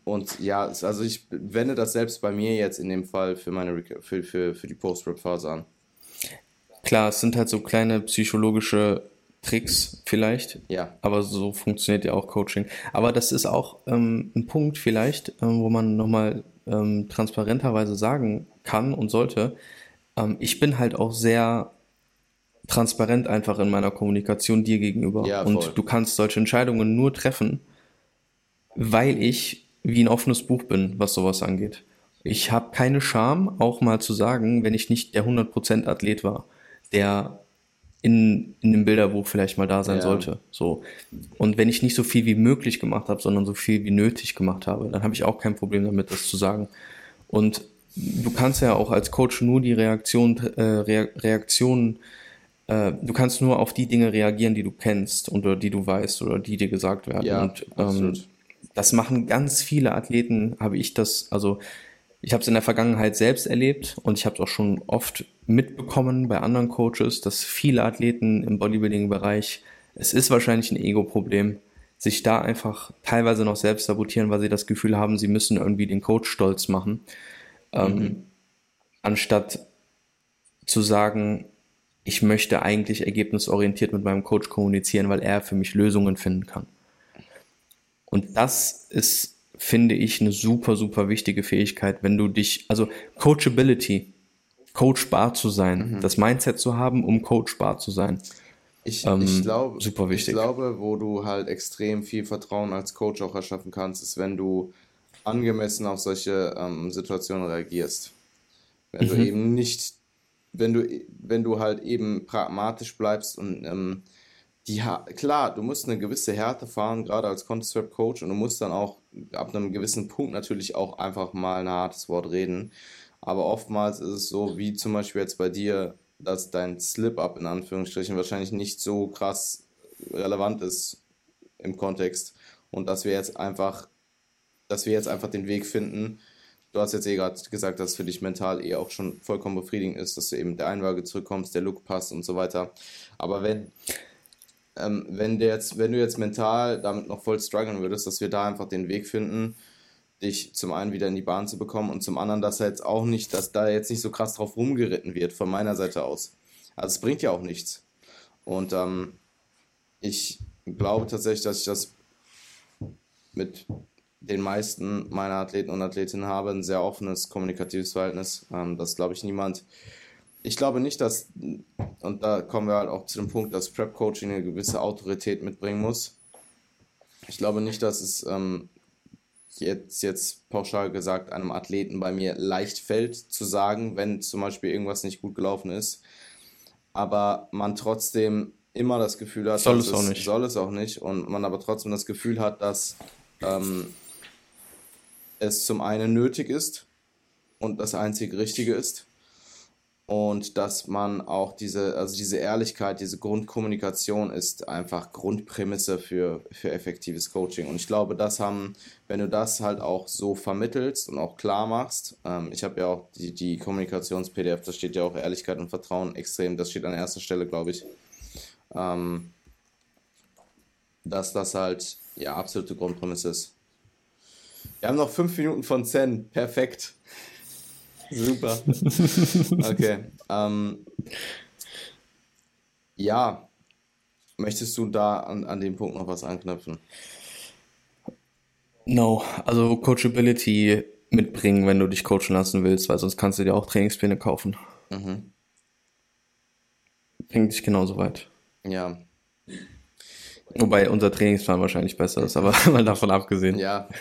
und ja, also ich wende das selbst bei mir jetzt in dem Fall für meine für, für, für die Post-Rap-Phase an. Klar, es sind halt so kleine psychologische Tricks vielleicht. Ja. Aber so funktioniert ja auch Coaching. Aber das ist auch ähm, ein Punkt vielleicht, ähm, wo man nochmal ähm, transparenterweise sagen kann und sollte. Ähm, ich bin halt auch sehr transparent einfach in meiner Kommunikation dir gegenüber. Ja, und du kannst solche Entscheidungen nur treffen, weil ich wie ein offenes Buch bin, was sowas angeht. Ich habe keine Scham, auch mal zu sagen, wenn ich nicht der 100% Athlet war, der in, in dem Bilderbuch vielleicht mal da sein ja. sollte. So. Und wenn ich nicht so viel wie möglich gemacht habe, sondern so viel wie nötig gemacht habe, dann habe ich auch kein Problem damit, das zu sagen. Und du kannst ja auch als Coach nur die Reaktion, äh, Reaktionen äh, du kannst nur auf die Dinge reagieren, die du kennst oder die du weißt oder die dir gesagt werden. Ja, und ähm, das machen ganz viele Athleten, habe ich das, also ich habe es in der Vergangenheit selbst erlebt und ich habe es auch schon oft mitbekommen bei anderen Coaches, dass viele Athleten im Bodybuilding-Bereich, es ist wahrscheinlich ein Ego-Problem, sich da einfach teilweise noch selbst sabotieren, weil sie das Gefühl haben, sie müssen irgendwie den Coach stolz machen, ähm, mhm. ähm, anstatt zu sagen, ich möchte eigentlich ergebnisorientiert mit meinem Coach kommunizieren, weil er für mich Lösungen finden kann. Und das ist, finde ich, eine super, super wichtige Fähigkeit, wenn du dich, also Coachability, coachbar zu sein, mhm. das Mindset zu haben, um coachbar zu sein. Ich, ähm, ich, glaub, super wichtig. ich glaube, wo du halt extrem viel Vertrauen als Coach auch erschaffen kannst, ist, wenn du angemessen auf solche ähm, Situationen reagierst. Wenn mhm. du eben nicht wenn du, wenn du halt eben pragmatisch bleibst und ähm, die klar, du musst eine gewisse Härte fahren, gerade als Contest Coach, und du musst dann auch ab einem gewissen Punkt natürlich auch einfach mal ein hartes Wort reden. Aber oftmals ist es so, wie zum Beispiel jetzt bei dir, dass dein Slip-Up in Anführungsstrichen wahrscheinlich nicht so krass relevant ist im Kontext und dass wir jetzt einfach, dass wir jetzt einfach den Weg finden, du hast jetzt eh gerade gesagt, dass es für dich mental eh auch schon vollkommen befriedigend ist, dass du eben der Einwaage zurückkommst, der Look passt und so weiter. Aber wenn, ähm, wenn, der jetzt, wenn du jetzt mental damit noch voll strugglen würdest, dass wir da einfach den Weg finden, dich zum einen wieder in die Bahn zu bekommen und zum anderen, dass er jetzt auch nicht, dass da jetzt nicht so krass drauf rumgeritten wird von meiner Seite aus. Also es bringt ja auch nichts. Und ähm, ich glaube tatsächlich, dass ich das mit den meisten meiner Athleten und Athletinnen habe, ein sehr offenes, kommunikatives Verhältnis. Ähm, das glaube ich niemand. Ich glaube nicht, dass, und da kommen wir halt auch zu dem Punkt, dass Prep-Coaching eine gewisse Autorität mitbringen muss. Ich glaube nicht, dass es ähm, jetzt, jetzt pauschal gesagt einem Athleten bei mir leicht fällt zu sagen, wenn zum Beispiel irgendwas nicht gut gelaufen ist. Aber man trotzdem immer das Gefühl hat, soll es auch nicht. Soll es auch nicht. Und man aber trotzdem das Gefühl hat, dass ähm, es zum einen nötig ist und das einzige Richtige ist. Und dass man auch diese, also diese Ehrlichkeit, diese Grundkommunikation ist einfach Grundprämisse für, für effektives Coaching. Und ich glaube, das haben, wenn du das halt auch so vermittelst und auch klar machst, ähm, ich habe ja auch die, die Kommunikations-PDF, da steht ja auch Ehrlichkeit und Vertrauen extrem, das steht an erster Stelle, glaube ich. Ähm, dass das halt ja absolute Grundprämisse ist. Wir haben noch fünf Minuten von Zen. Perfekt. Super. Okay. Ähm, ja. Möchtest du da an, an dem Punkt noch was anknüpfen? No, also Coachability mitbringen, wenn du dich coachen lassen willst, weil sonst kannst du dir auch Trainingspläne kaufen. Mhm. Bringt dich genauso weit. Ja, Wobei unser Trainingsplan wahrscheinlich besser ist, aber [LAUGHS] mal davon abgesehen. Ja. [LAUGHS]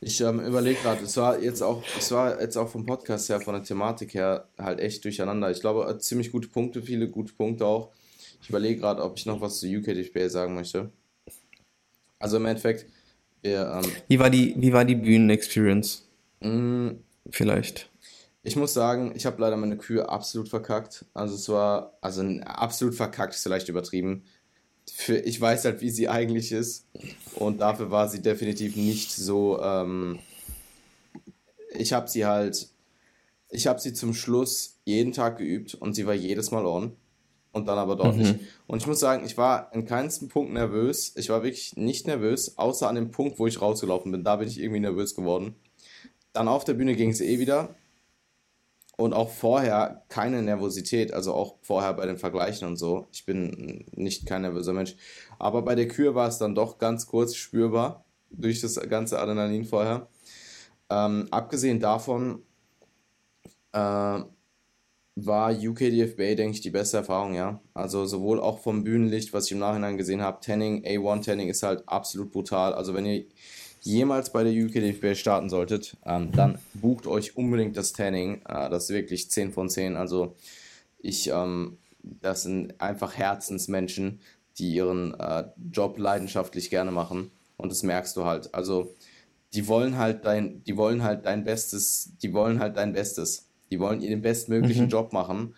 Ich ähm, überlege gerade, es war jetzt auch, es war jetzt auch vom Podcast her, von der Thematik her halt echt durcheinander. Ich glaube, äh, ziemlich gute Punkte, viele gute Punkte auch. Ich überlege gerade, ob ich noch was zu UKDPA sagen möchte. Also im Endeffekt, wir, ähm, wie war die, wie war die Bühnen-Experience? Mm, Vielleicht. Ich muss sagen, ich habe leider meine Kühe absolut verkackt. Also es war, also absolut verkackt ist vielleicht übertrieben. Für, ich weiß halt, wie sie eigentlich ist. Und dafür war sie definitiv nicht so. Ähm, ich habe sie halt, ich habe sie zum Schluss jeden Tag geübt und sie war jedes Mal on. Und dann aber doch Mhm. nicht. Und ich muss sagen, ich war in keinem Punkt nervös. Ich war wirklich nicht nervös, außer an dem Punkt, wo ich rausgelaufen bin. Da bin ich irgendwie nervös geworden. Dann auf der Bühne ging es eh wieder. Und auch vorher keine Nervosität, also auch vorher bei den Vergleichen und so. Ich bin nicht kein nervöser Mensch. Aber bei der Kür war es dann doch ganz kurz spürbar durch das ganze Adrenalin vorher. Ähm, abgesehen davon äh, war UKDFBA, denke ich, die beste Erfahrung, ja. Also sowohl auch vom Bühnenlicht, was ich im Nachhinein gesehen habe, Tanning, A1 Tanning ist halt absolut brutal. Also wenn ihr jemals bei der UKDFBA starten solltet, ähm, dann bucht euch unbedingt das Tanning. Äh, das ist wirklich 10 von 10. Also ich, ähm, das sind einfach Herzensmenschen, die ihren äh, Job leidenschaftlich gerne machen. Und das merkst du halt. Also die wollen halt dein, die wollen halt dein Bestes, die wollen halt dein Bestes. Die wollen ihren bestmöglichen Job machen.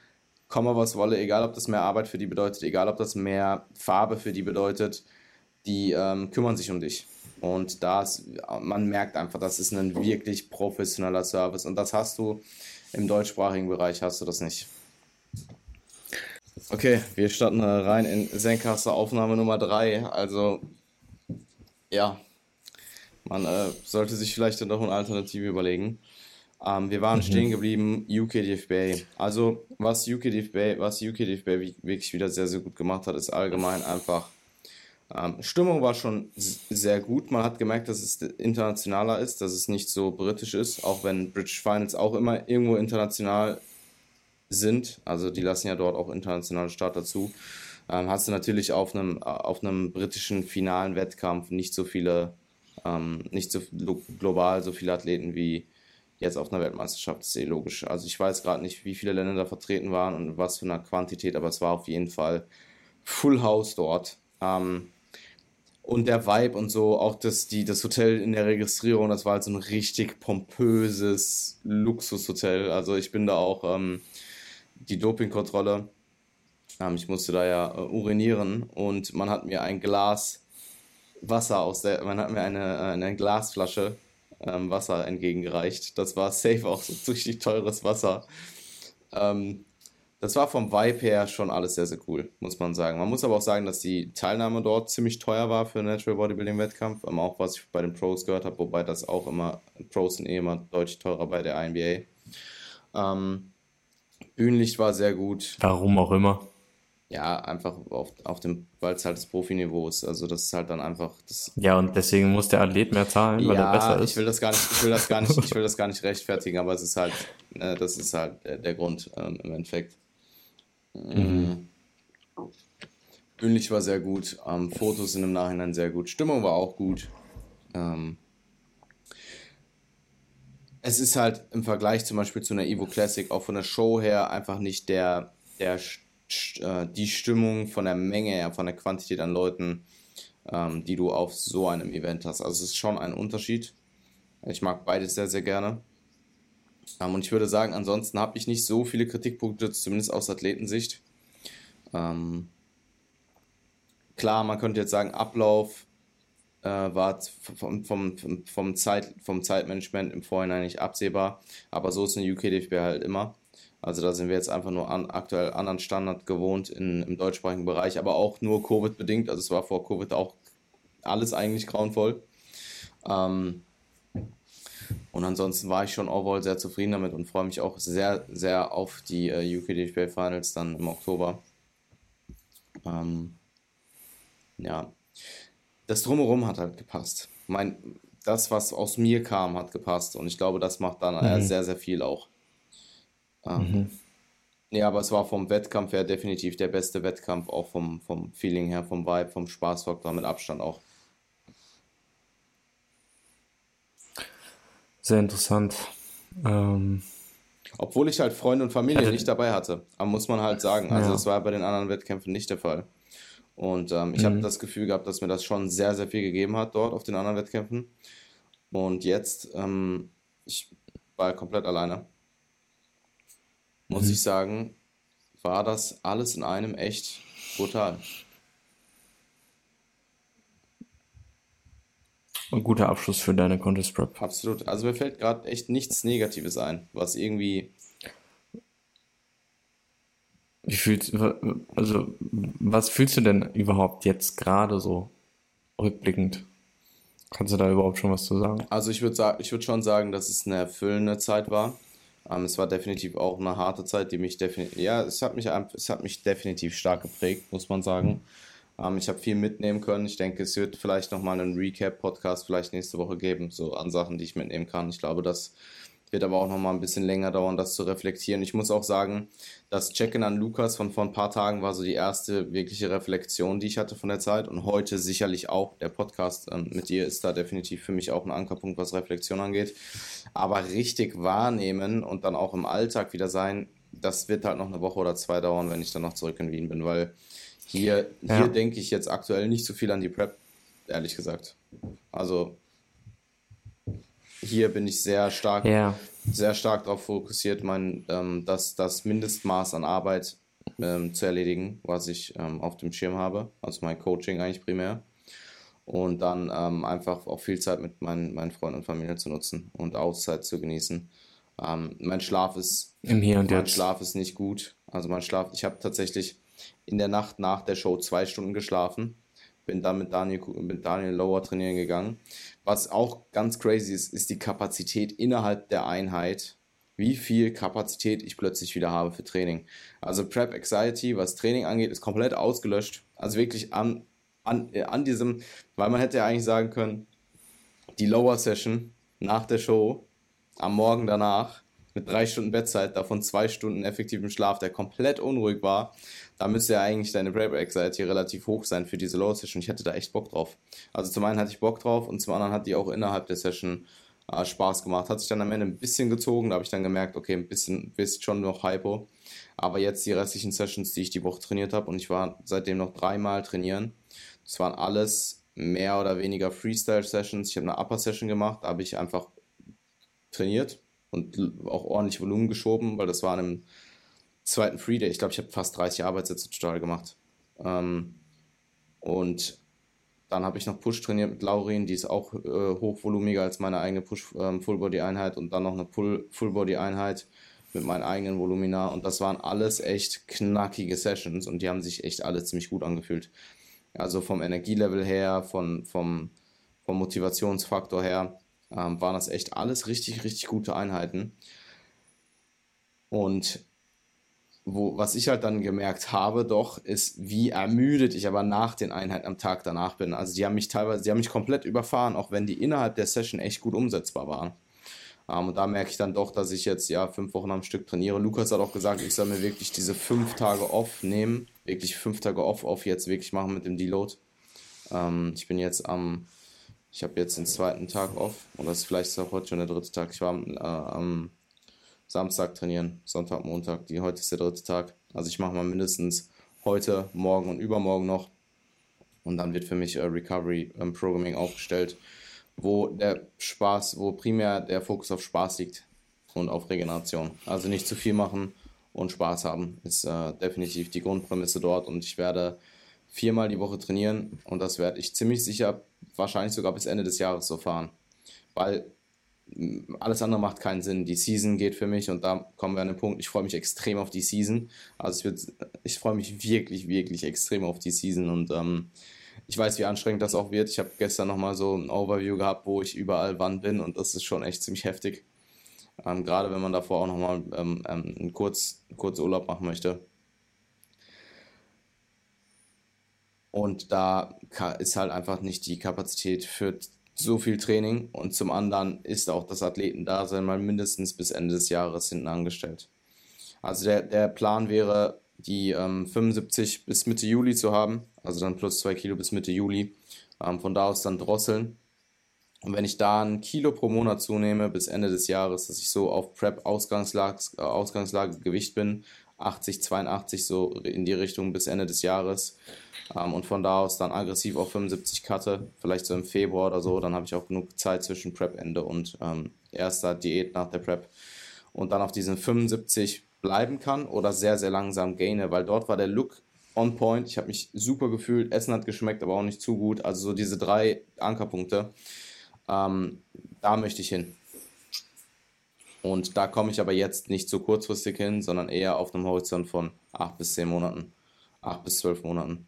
Komme was wolle, egal ob das mehr Arbeit für die bedeutet, egal ob das mehr Farbe für die bedeutet, die ähm, kümmern sich um dich. Und das, man merkt einfach, das ist ein wirklich professioneller Service. Und das hast du im deutschsprachigen Bereich, hast du das nicht. Okay, wir starten äh, rein in Zencaster Aufnahme Nummer 3. Also, ja, man äh, sollte sich vielleicht dann doch eine Alternative überlegen. Ähm, wir waren stehen geblieben, UKDFBA. Also, was UKDFBA, was UKDFBA wirklich wieder sehr, sehr gut gemacht hat, ist allgemein einfach. Ähm, Stimmung war schon sehr gut. Man hat gemerkt, dass es internationaler ist, dass es nicht so britisch ist, auch wenn British Finals auch immer irgendwo international sind. Also die lassen ja dort auch internationale Starter zu. Ähm, hast du natürlich auf einem, äh, auf einem britischen finalen Wettkampf nicht so viele, ähm, nicht so lo- global so viele Athleten wie jetzt auf einer Weltmeisterschaft. Das ist eh logisch. Also ich weiß gerade nicht, wie viele Länder da vertreten waren und was für eine Quantität, aber es war auf jeden Fall Full House dort. Ähm, und der Vibe und so, auch das, die, das Hotel in der Registrierung, das war halt so ein richtig pompöses Luxushotel. Also ich bin da auch ähm, die Dopingkontrolle. Ähm, ich musste da ja äh, urinieren und man hat mir ein Glas Wasser aus der, man hat mir eine, äh, eine Glasflasche ähm, Wasser entgegengereicht. Das war safe auch so [LAUGHS] richtig teures Wasser. Ähm, das war vom Vibe her schon alles sehr, sehr cool, muss man sagen. Man muss aber auch sagen, dass die Teilnahme dort ziemlich teuer war für einen Natural Bodybuilding Wettkampf. Ähm, auch was ich bei den Pros gehört habe, wobei das auch immer, Pros sind eh immer deutlich teurer bei der INBA. Ähm, Bühnenlicht war sehr gut. Warum auch immer. Ja, einfach auf, auf dem, weil es halt das Profiniveau ist. Also das ist halt dann einfach das. Ja, und deswegen muss der Athlet mehr zahlen, weil er besser Ja, ist. ich will das gar nicht, ich will das gar nicht, ich will [LAUGHS] das gar nicht rechtfertigen, aber es ist halt, äh, das ist halt der, der Grund ähm, im Endeffekt. Mhm. Bühnlich war sehr gut, ähm, Fotos sind im Nachhinein sehr gut, Stimmung war auch gut. Ähm, es ist halt im Vergleich zum Beispiel zu einer Evo Classic auch von der Show her einfach nicht der, der äh, die Stimmung von der Menge her, von der Quantität an Leuten, ähm, die du auf so einem Event hast. Also es ist schon ein Unterschied. Ich mag beides sehr, sehr gerne. Ähm, und ich würde sagen, ansonsten habe ich nicht so viele Kritikpunkte, zumindest aus Athletensicht. Ähm, klar, man könnte jetzt sagen, Ablauf äh, war vom, vom, vom, Zeit, vom Zeitmanagement im Vorhinein nicht absehbar, aber so ist eine UKDFB halt immer. Also da sind wir jetzt einfach nur an, aktuell anderen Standard gewohnt in, im deutschsprachigen Bereich, aber auch nur Covid-bedingt. Also es war vor Covid auch alles eigentlich grauenvoll. Ähm, und ansonsten war ich schon overall sehr zufrieden damit und freue mich auch sehr, sehr auf die äh, UKDFB Finals dann im Oktober. Ähm, ja, das Drumherum hat halt gepasst. Mein, das, was aus mir kam, hat gepasst und ich glaube, das macht dann äh, sehr, sehr viel auch. Ähm, Ja, aber es war vom Wettkampf her definitiv der beste Wettkampf, auch vom, vom Feeling her, vom Vibe, vom Spaßfaktor mit Abstand auch. Sehr interessant. Ähm, Obwohl ich halt Freunde und Familie Ja, nicht dabei hatte. Aber muss man halt sagen. Also Ja. das war bei den anderen Wettkämpfen nicht der Fall. Und ähm, ich habe das Gefühl gehabt, dass mir das schon sehr, sehr viel gegeben hat dort auf den anderen Wettkämpfen. Und jetzt ähm, ich war komplett alleine. Muss Mhm. ich sagen, war das alles in einem echt brutal. Ein guter Abschluss für deine Contest Prep. Absolut. Also mir fällt gerade echt nichts Negatives ein, was irgendwie. Wie fühlst also was fühlst du denn überhaupt jetzt gerade so rückblickend? Kannst du da überhaupt schon was zu sagen? Also ich würde sagen, ich würde schon sagen, dass es eine erfüllende Zeit war. Ähm, es war definitiv auch eine harte Zeit, die mich definitiv, ja, es hat mich, es hat mich definitiv stark geprägt, muss man sagen. Ähm, ich habe viel mitnehmen können. Ich denke, es wird vielleicht nochmal einen Recap-Podcast vielleicht nächste Woche geben, so an Sachen, die ich mitnehmen kann. Ich glaube, das wird aber auch nochmal ein bisschen länger dauern, das zu reflektieren. Ich muss auch sagen, das Check-in an Lukas von vor ein paar Tagen war so die erste wirkliche Reflexion, die ich hatte von der Zeit. Und heute sicherlich auch. Der Podcast ähm, mit dir ist da definitiv für mich auch ein Ankerpunkt, was Reflexion angeht. Aber richtig wahrnehmen und dann auch im Alltag wieder sein, das wird halt noch eine Woche oder zwei dauern, wenn ich dann noch zurück in Wien bin, weil hier, hier Ja. denke ich jetzt aktuell nicht so viel an die Prep, ehrlich gesagt. Also hier bin ich sehr stark Ja, sehr stark darauf fokussiert, mein, ähm, das, das Mindestmaß an Arbeit ähm, zu erledigen, was ich ähm, auf dem Schirm habe. Also mein Coaching eigentlich primär. Und dann ähm, einfach auch viel Zeit mit meinen, meinen Freunden und Familie zu nutzen und Auszeit zu genießen. Ähm, mein Schlaf ist im Hier und mein Jetzt. Schlaf ist nicht gut. Also mein Schlaf, ich habe tatsächlich in der Nacht nach der Show zwei Stunden geschlafen. Bin dann mit Daniel, mit Daniel Lower trainieren gegangen. Was auch ganz crazy ist, ist die Kapazität innerhalb der Einheit, wie viel Kapazität ich plötzlich wieder habe für Training. Also Prep Anxiety, was Training angeht, ist komplett ausgelöscht. Also wirklich an, an, äh, an diesem, weil man hätte ja eigentlich sagen können, die Lower Session nach der Show am Morgen danach mit drei Stunden Bettzeit, davon zwei Stunden effektivem Schlaf, der komplett unruhig war, da müsste ja eigentlich deine Prep Anxiety relativ hoch sein für diese Low Session. Ich hätte da echt Bock drauf. Also zum einen hatte ich Bock drauf und zum anderen hat die auch innerhalb der Session äh, Spaß gemacht. Hat sich dann am Ende ein bisschen gezogen, da habe ich dann gemerkt, okay, ein bisschen bist schon noch Hypo. Aber jetzt die restlichen Sessions, die ich die Woche trainiert habe und ich war seitdem noch dreimal trainieren. Das waren alles mehr oder weniger Freestyle-Sessions. Ich habe eine Upper-Session gemacht, da habe ich einfach trainiert und auch ordentlich Volumen geschoben, weil das war an einem zweiten Free Day. Ich glaube, ich habe fast 30 Arbeitssätze total gemacht. Ähm, und dann habe ich noch Push trainiert mit Laurin, die ist auch äh, hochvolumiger als meine eigene Push ähm, Full Body Einheit und dann noch eine Pull Full Body Einheit mit meinen eigenen Volumina und das waren alles echt knackige Sessions und die haben sich echt alle ziemlich gut angefühlt. Also vom Energielevel her, von, vom, vom Motivationsfaktor her, ähm, waren das echt alles richtig, richtig gute Einheiten. Und wo, was ich halt dann gemerkt habe, doch, ist, wie ermüdet ich aber nach den Einheiten am Tag danach bin. Also die haben mich teilweise, die haben mich komplett überfahren, auch wenn die innerhalb der Session echt gut umsetzbar waren. Ähm, und da merke ich dann doch, dass ich jetzt ja fünf Wochen am Stück trainiere. Lukas hat auch gesagt, ich soll mir wirklich diese fünf Tage off nehmen, wirklich fünf Tage off, off jetzt wirklich machen mit dem Deload. Ähm, ich bin jetzt am, ich habe jetzt den zweiten Tag off, oder ist vielleicht auch heute schon der dritte Tag. Ich war am, äh, am Samstag trainieren, Sonntag, Montag. Die, heute ist der dritte Tag. Also ich mache mal mindestens heute, morgen und übermorgen noch. Und dann wird für mich äh, Recovery ähm, Programming aufgestellt, wo der Spaß, wo primär der Fokus auf Spaß liegt und auf Regeneration. Also nicht zu viel machen und Spaß haben ist äh, definitiv die Grundprämisse dort. Und ich werde viermal die Woche trainieren und das werde ich ziemlich sicher wahrscheinlich sogar bis Ende des Jahres so fahren. Weil alles andere macht keinen Sinn. Die Season geht für mich und da kommen wir an den Punkt, ich freue mich extrem auf die Season. Also ich, ich freue mich wirklich, wirklich extrem auf die Season und ähm, ich weiß, wie anstrengend das auch wird. Ich habe gestern nochmal so ein Overview gehabt, wo ich überall wann bin und das ist schon echt ziemlich heftig. Ähm, gerade wenn man davor auch nochmal ähm, ähm, einen kurz, kurz Urlaub machen möchte. Und da ist halt einfach nicht die Kapazität für so viel Training und zum anderen ist auch das Athletendasein mal mindestens bis Ende des Jahres hinten angestellt. Also der, der Plan wäre, die ähm, 75 bis Mitte Juli zu haben, also dann plus 2 Kilo bis Mitte Juli. Ähm, von da aus dann drosseln. Und wenn ich da ein Kilo pro Monat zunehme bis Ende des Jahres, dass ich so auf Prep-Ausgangslage äh, Ausgangslage Gewicht bin, 80, 82 so in die Richtung bis Ende des Jahres, ähm, und von da aus dann aggressiv auf 75 cutte, vielleicht so im Februar oder so, dann habe ich auch genug Zeit zwischen Prep-Ende und ähm, erster Diät nach der Prep und dann auf diesen 75 bleiben kann oder sehr, sehr langsam gaine, weil dort war der Look on point. Ich habe mich super gefühlt, Essen hat geschmeckt, aber auch nicht zu gut. Also so diese drei Ankerpunkte, ähm, da möchte ich hin. Und da komme ich aber jetzt nicht so kurzfristig hin, sondern eher auf einem Horizont von 8 bis 10 Monaten, 8 bis 12 Monaten.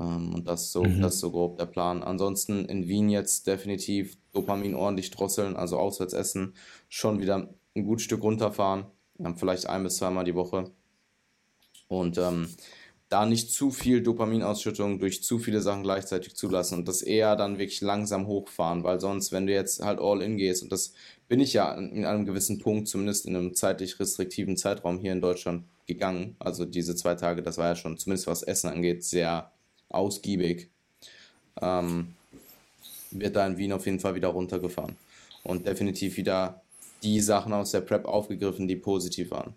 Ähm, und das ist, so, mhm. das ist so grob der Plan. Ansonsten in Wien jetzt definitiv Dopamin ordentlich drosseln, also auswärts essen, schon wieder ein gutes Stück runterfahren, vielleicht ein bis zweimal die Woche. Und ähm, da nicht zu viel Dopaminausschüttung durch zu viele Sachen gleichzeitig zulassen und das eher dann wirklich langsam hochfahren, weil sonst, wenn du jetzt halt all in gehst, und das bin ich ja in einem gewissen Punkt, zumindest in einem zeitlich restriktiven Zeitraum hier in Deutschland gegangen, also diese zwei Tage, das war ja schon, zumindest was Essen angeht, sehr ausgiebig, ähm, wird da in Wien auf jeden Fall wieder runtergefahren und definitiv wieder die Sachen aus der Prep aufgegriffen, die positiv waren.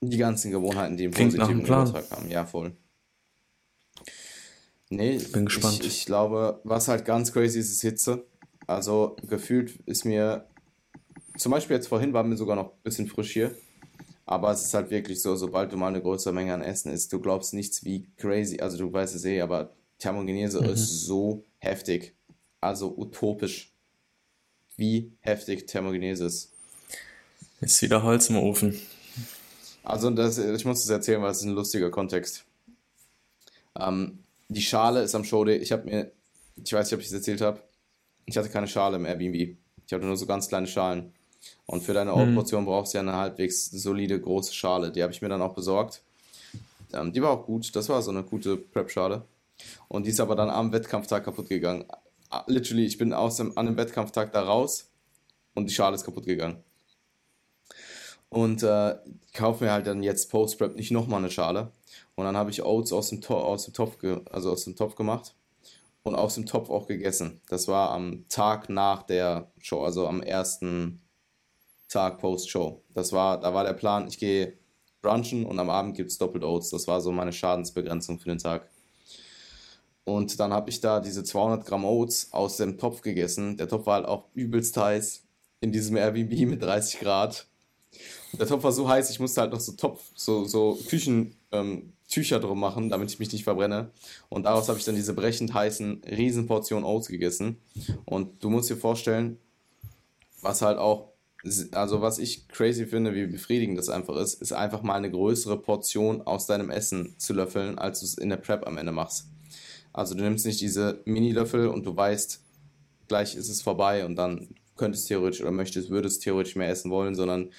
Die ganzen Gewohnheiten, die im Klingt positiven Übertrag haben. Ja, voll. Nee, bin gespannt. Ich, ich glaube, was halt ganz crazy ist, ist Hitze. Also gefühlt ist mir, zum Beispiel jetzt vorhin war mir sogar noch ein bisschen frisch hier. Aber es ist halt wirklich so, sobald du mal eine größere Menge an Essen isst, du glaubst nichts wie crazy. Also du weißt es eh, aber Thermogenese mhm. ist so heftig. Also utopisch. Wie heftig Thermogenese ist. Ist wieder Holz im Ofen. Also das, ich muss das erzählen, weil es ist ein lustiger Kontext. Ähm, die Schale ist am Showday. Ich habe mir, ich weiß nicht, ob ich es erzählt habe, ich hatte keine Schale im Airbnb. Ich hatte nur so ganz kleine Schalen. Und für deine hm. brauchst du ja eine halbwegs solide große Schale. Die habe ich mir dann auch besorgt. Ähm, die war auch gut. Das war so eine gute Prep-Schale. Und die ist aber dann am Wettkampftag kaputt gegangen. Ah, literally, ich bin aus dem, an dem Wettkampftag da raus und die Schale ist kaputt gegangen. Und äh, kaufe mir halt dann jetzt Post-Prep nicht nochmal eine Schale. Und dann habe ich Oats aus dem, to aus dem Topf, also aus dem Topf gemacht und aus dem Topf auch gegessen. Das war am Tag nach der Show, also am ersten Tag Post-Show. Das war, da war der Plan, ich gehe brunchen und am Abend gibt es doppelt Oats. Das war so meine Schadensbegrenzung für den Tag. Und dann habe ich da diese 200 Gramm Oats aus dem Topf gegessen. Der Topf war halt auch übelst heiß in diesem Airbnb [LAUGHS] mit 30 Grad. Der Topf war so heiß, ich musste halt noch so Topf, so, so Küchentücher ähm, drum machen, damit ich mich nicht verbrenne. Und daraus habe ich dann diese brechend heißen Riesenportion Oats gegessen. Und du musst dir vorstellen, was halt auch, also was ich crazy finde, wie befriedigend das einfach ist, ist einfach mal eine größere Portion aus deinem Essen zu löffeln, als du es in der Prep am Ende machst. Also du nimmst nicht diese Mini-Löffel und du weißt, gleich ist es vorbei und dann könntest theoretisch oder möchtest, würdest theoretisch mehr essen wollen, sondern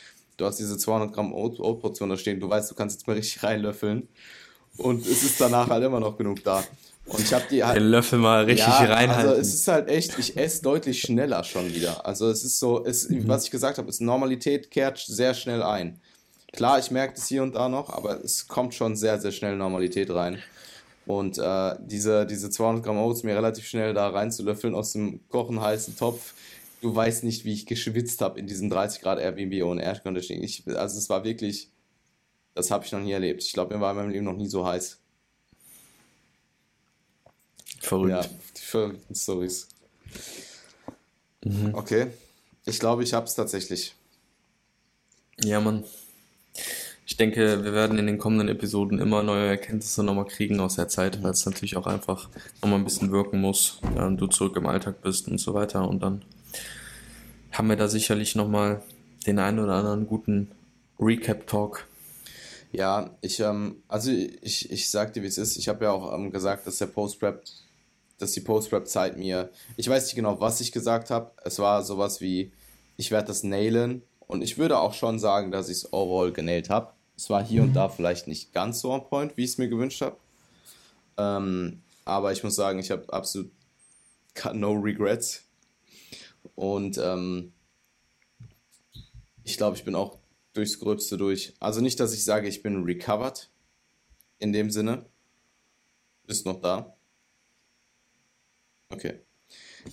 Du hast diese 200 Gramm Oat-Portion da stehen, du weißt, du kannst jetzt mal richtig [LAUGHS] reinlöffeln. Und es ist danach halt immer noch genug da. Und ich habe die halt. Den Löffel mal richtig ja, reinhalten. Also es ist halt echt, ich esse deutlich schneller schon wieder. Also es ist so, es, mhm. was ich gesagt habe, ist Normalität kehrt sehr schnell ein. Klar, ich merke das hier und da noch, aber es kommt schon sehr, sehr schnell Normalität rein. Und äh, diese, diese 200 Gramm Oats mir relativ schnell da reinzulöffeln aus dem kochen heißen Topf, du weißt nicht, wie ich geschwitzt habe in diesem 30 Grad Airbnb ohne Air Conditioning. Ich, also es war wirklich, das habe ich noch nie erlebt. Ich glaube, mir war in meinem Leben noch nie so heiß. Verrückt. Ja, die verrückten Stories. Mhm. Okay. Ich glaube, ich habe es tatsächlich. Ja, Mann. Ich denke, wir werden in den kommenden Episoden immer neue Erkenntnisse nochmal kriegen aus der Zeit, weil es natürlich auch einfach nochmal ein bisschen wirken muss, während du zurück im Alltag bist und so weiter. Und dann haben wir da sicherlich nochmal den einen oder anderen guten Recap-Talk. Ja, ich, ähm, also ich, ich sag dir, wie es ist. Ich habe ja auch ähm, gesagt, dass der Post-Rap, dass die Post-Rap-Zeit mir, ich weiß nicht genau, was ich gesagt habe. Es war sowas wie, ich werde das nailen. Und ich würde auch schon sagen, dass ich es overall genailt habe. Es war hier und da vielleicht nicht ganz so on point, wie ich es mir gewünscht habe. Ähm, aber ich muss sagen, ich habe absolut no regrets. Und ähm, ich glaube, ich bin auch durchs Gröbste durch. Also nicht, dass ich sage, ich bin recovered. In dem Sinne. Bist noch da? Okay.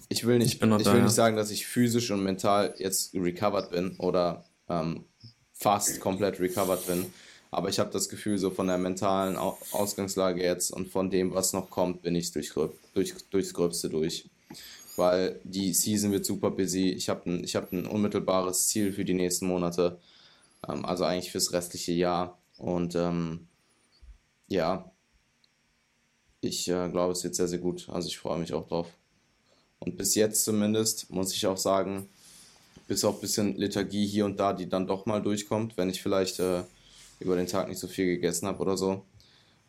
Ich will nicht, ich, ich da, will nicht sagen, dass ich physisch und mental jetzt recovered bin oder ähm, fast komplett recovered bin. Aber ich habe das Gefühl, so von der mentalen Ausgangslage jetzt und von dem, was noch kommt, bin ich durch, durch, durchs Gröbste durch. weil die Season wird super busy. Ich habe ein, hab ein unmittelbares Ziel für die nächsten Monate, ähm, also eigentlich fürs restliche Jahr. Und ähm, ja, ich äh, glaube, es wird sehr, sehr gut. Also ich freue mich auch drauf. Und bis jetzt zumindest muss ich auch sagen, bis auf ein bisschen Lethargie hier und da, die dann doch mal durchkommt, wenn ich vielleicht äh, über den Tag nicht so viel gegessen habe oder so,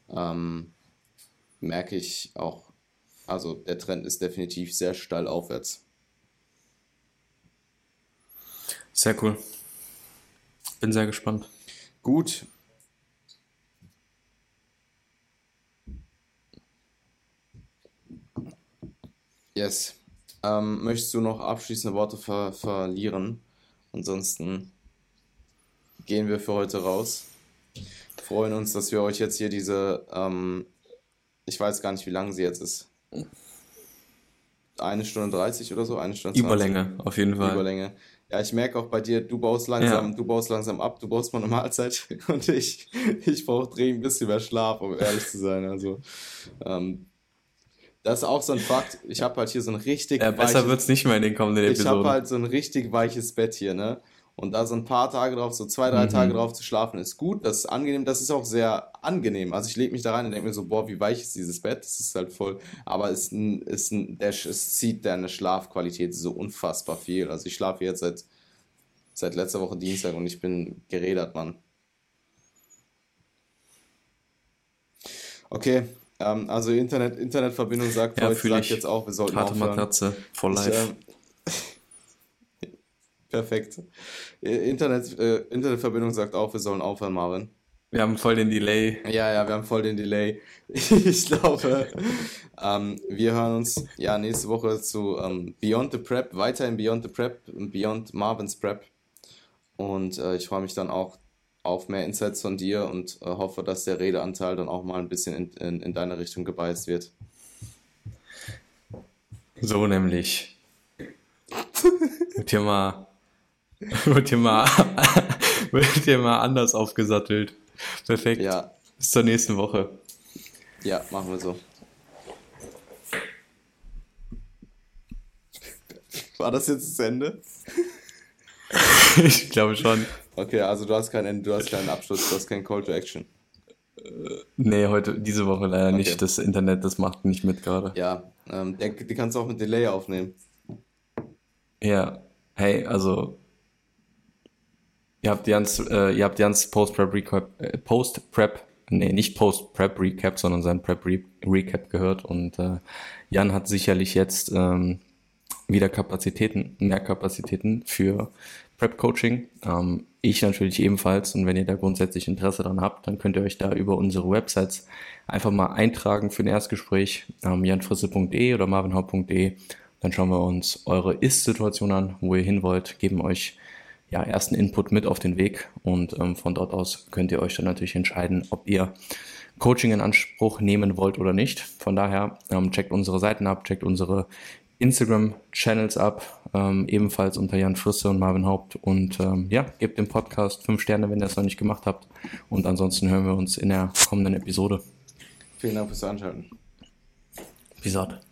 ähm, merke ich auch, also der Trend ist definitiv sehr steil aufwärts. Sehr cool. Bin sehr gespannt. Gut. Yes. Ähm, möchtest du noch abschließende Worte ver verlieren? Ansonsten gehen wir für heute raus. Freuen uns, dass wir euch jetzt hier diese, ähm, ich weiß gar nicht, wie lang sie jetzt ist. Eine Stunde 30 oder so, eine Stunde 20. Überlänge, auf jeden Fall. Überlänge. Ja, ich merke auch bei dir, du baust langsam, ja. du baust langsam ab, du baust mal eine Mahlzeit [LAUGHS] und ich, ich brauche dringend ein bisschen mehr Schlaf, um ehrlich zu sein. Also, ähm, das ist auch so ein Fakt. Ich habe halt hier so ein richtig. Ja, besser wird es nicht mehr in den kommenden Episoden. Ich habe halt so ein richtig weiches Bett hier, ne? Und da so ein paar Tage drauf, so zwei, drei mhm. Tage drauf zu schlafen, ist gut. Das ist angenehm. Das ist auch sehr angenehm. Also ich lege mich da rein und denke mir so, boah, wie weich ist dieses Bett? Das ist halt voll. Aber es, ist ein, es zieht deine Schlafqualität so unfassbar viel. Also ich schlafe jetzt seit, seit letzter Woche Dienstag und ich bin gerädert, Mann. Okay, ähm, also Internet, Internetverbindung sagt ja, heute, sagt jetzt auch, wir sollten Harte aufhören. Matratze, for life. Ich, [LAUGHS] äh, perfekt. Internet, äh, Internetverbindung sagt auch, wir sollen aufhören, Marvin. Wir haben voll den Delay. Ja, ja, wir haben voll den Delay. [LAUGHS] ich glaube, ähm, wir hören uns ja nächste Woche zu ähm, Beyond the Prep, weiter in Beyond the Prep, Beyond Marvin's Prep. Und äh, ich freue mich dann auch auf mehr Insights von dir und äh, hoffe, dass der Redeanteil dann auch mal ein bisschen in, in, in deine Richtung gebeißt wird. So nämlich. wird hier mal, [LAUGHS] wird hier mal, [LAUGHS] wird hier mal anders aufgesattelt. Perfekt. Ja. Bis zur nächsten Woche. Ja, machen wir so. [LAUGHS] War das jetzt das Ende? ich glaube schon. Okay, also du hast keinen, du hast keinen Abschluss, du hast keinen Call to Action. Nee, heute, diese Woche leider okay. nicht. Das Internet, das macht nicht mit gerade. Ja, ähm, die, kannst du auch mit Delay aufnehmen. Ja, hey, also ihr habt Jans, äh, ihr habt Jans Post-Prep Recap, äh, Post-Prep, nee, nicht Post-Prep Recap, sondern sein Prep Re Recap gehört und äh, Jan hat sicherlich jetzt ähm, wieder Kapazitäten, mehr Kapazitäten für Prep-Coaching. Ähm, ich natürlich ebenfalls. Und wenn ihr da grundsätzlich Interesse dran habt, dann könnt ihr euch da über unsere Websites einfach mal eintragen für ein Erstgespräch. Ähm, janfrisse.de oder marvinhaupt.de. Dann schauen wir uns eure Ist-Situation an, wo ihr hin wollt, geben euch ja, ersten Input mit auf den Weg und ähm, von dort aus könnt ihr euch dann natürlich entscheiden, ob ihr Coaching in Anspruch nehmen wollt oder nicht. Von daher ähm, checkt unsere Seiten ab, checkt unsere Instagram-Channels ab, ähm, ebenfalls unter Jan Frisse und Marvin Haupt. Und ähm, ja, gebt dem Podcast fünf Sterne, wenn ihr es noch nicht gemacht habt. Und ansonsten hören wir uns in der kommenden Episode. Vielen Dank fürs Anschalten. Bis dann.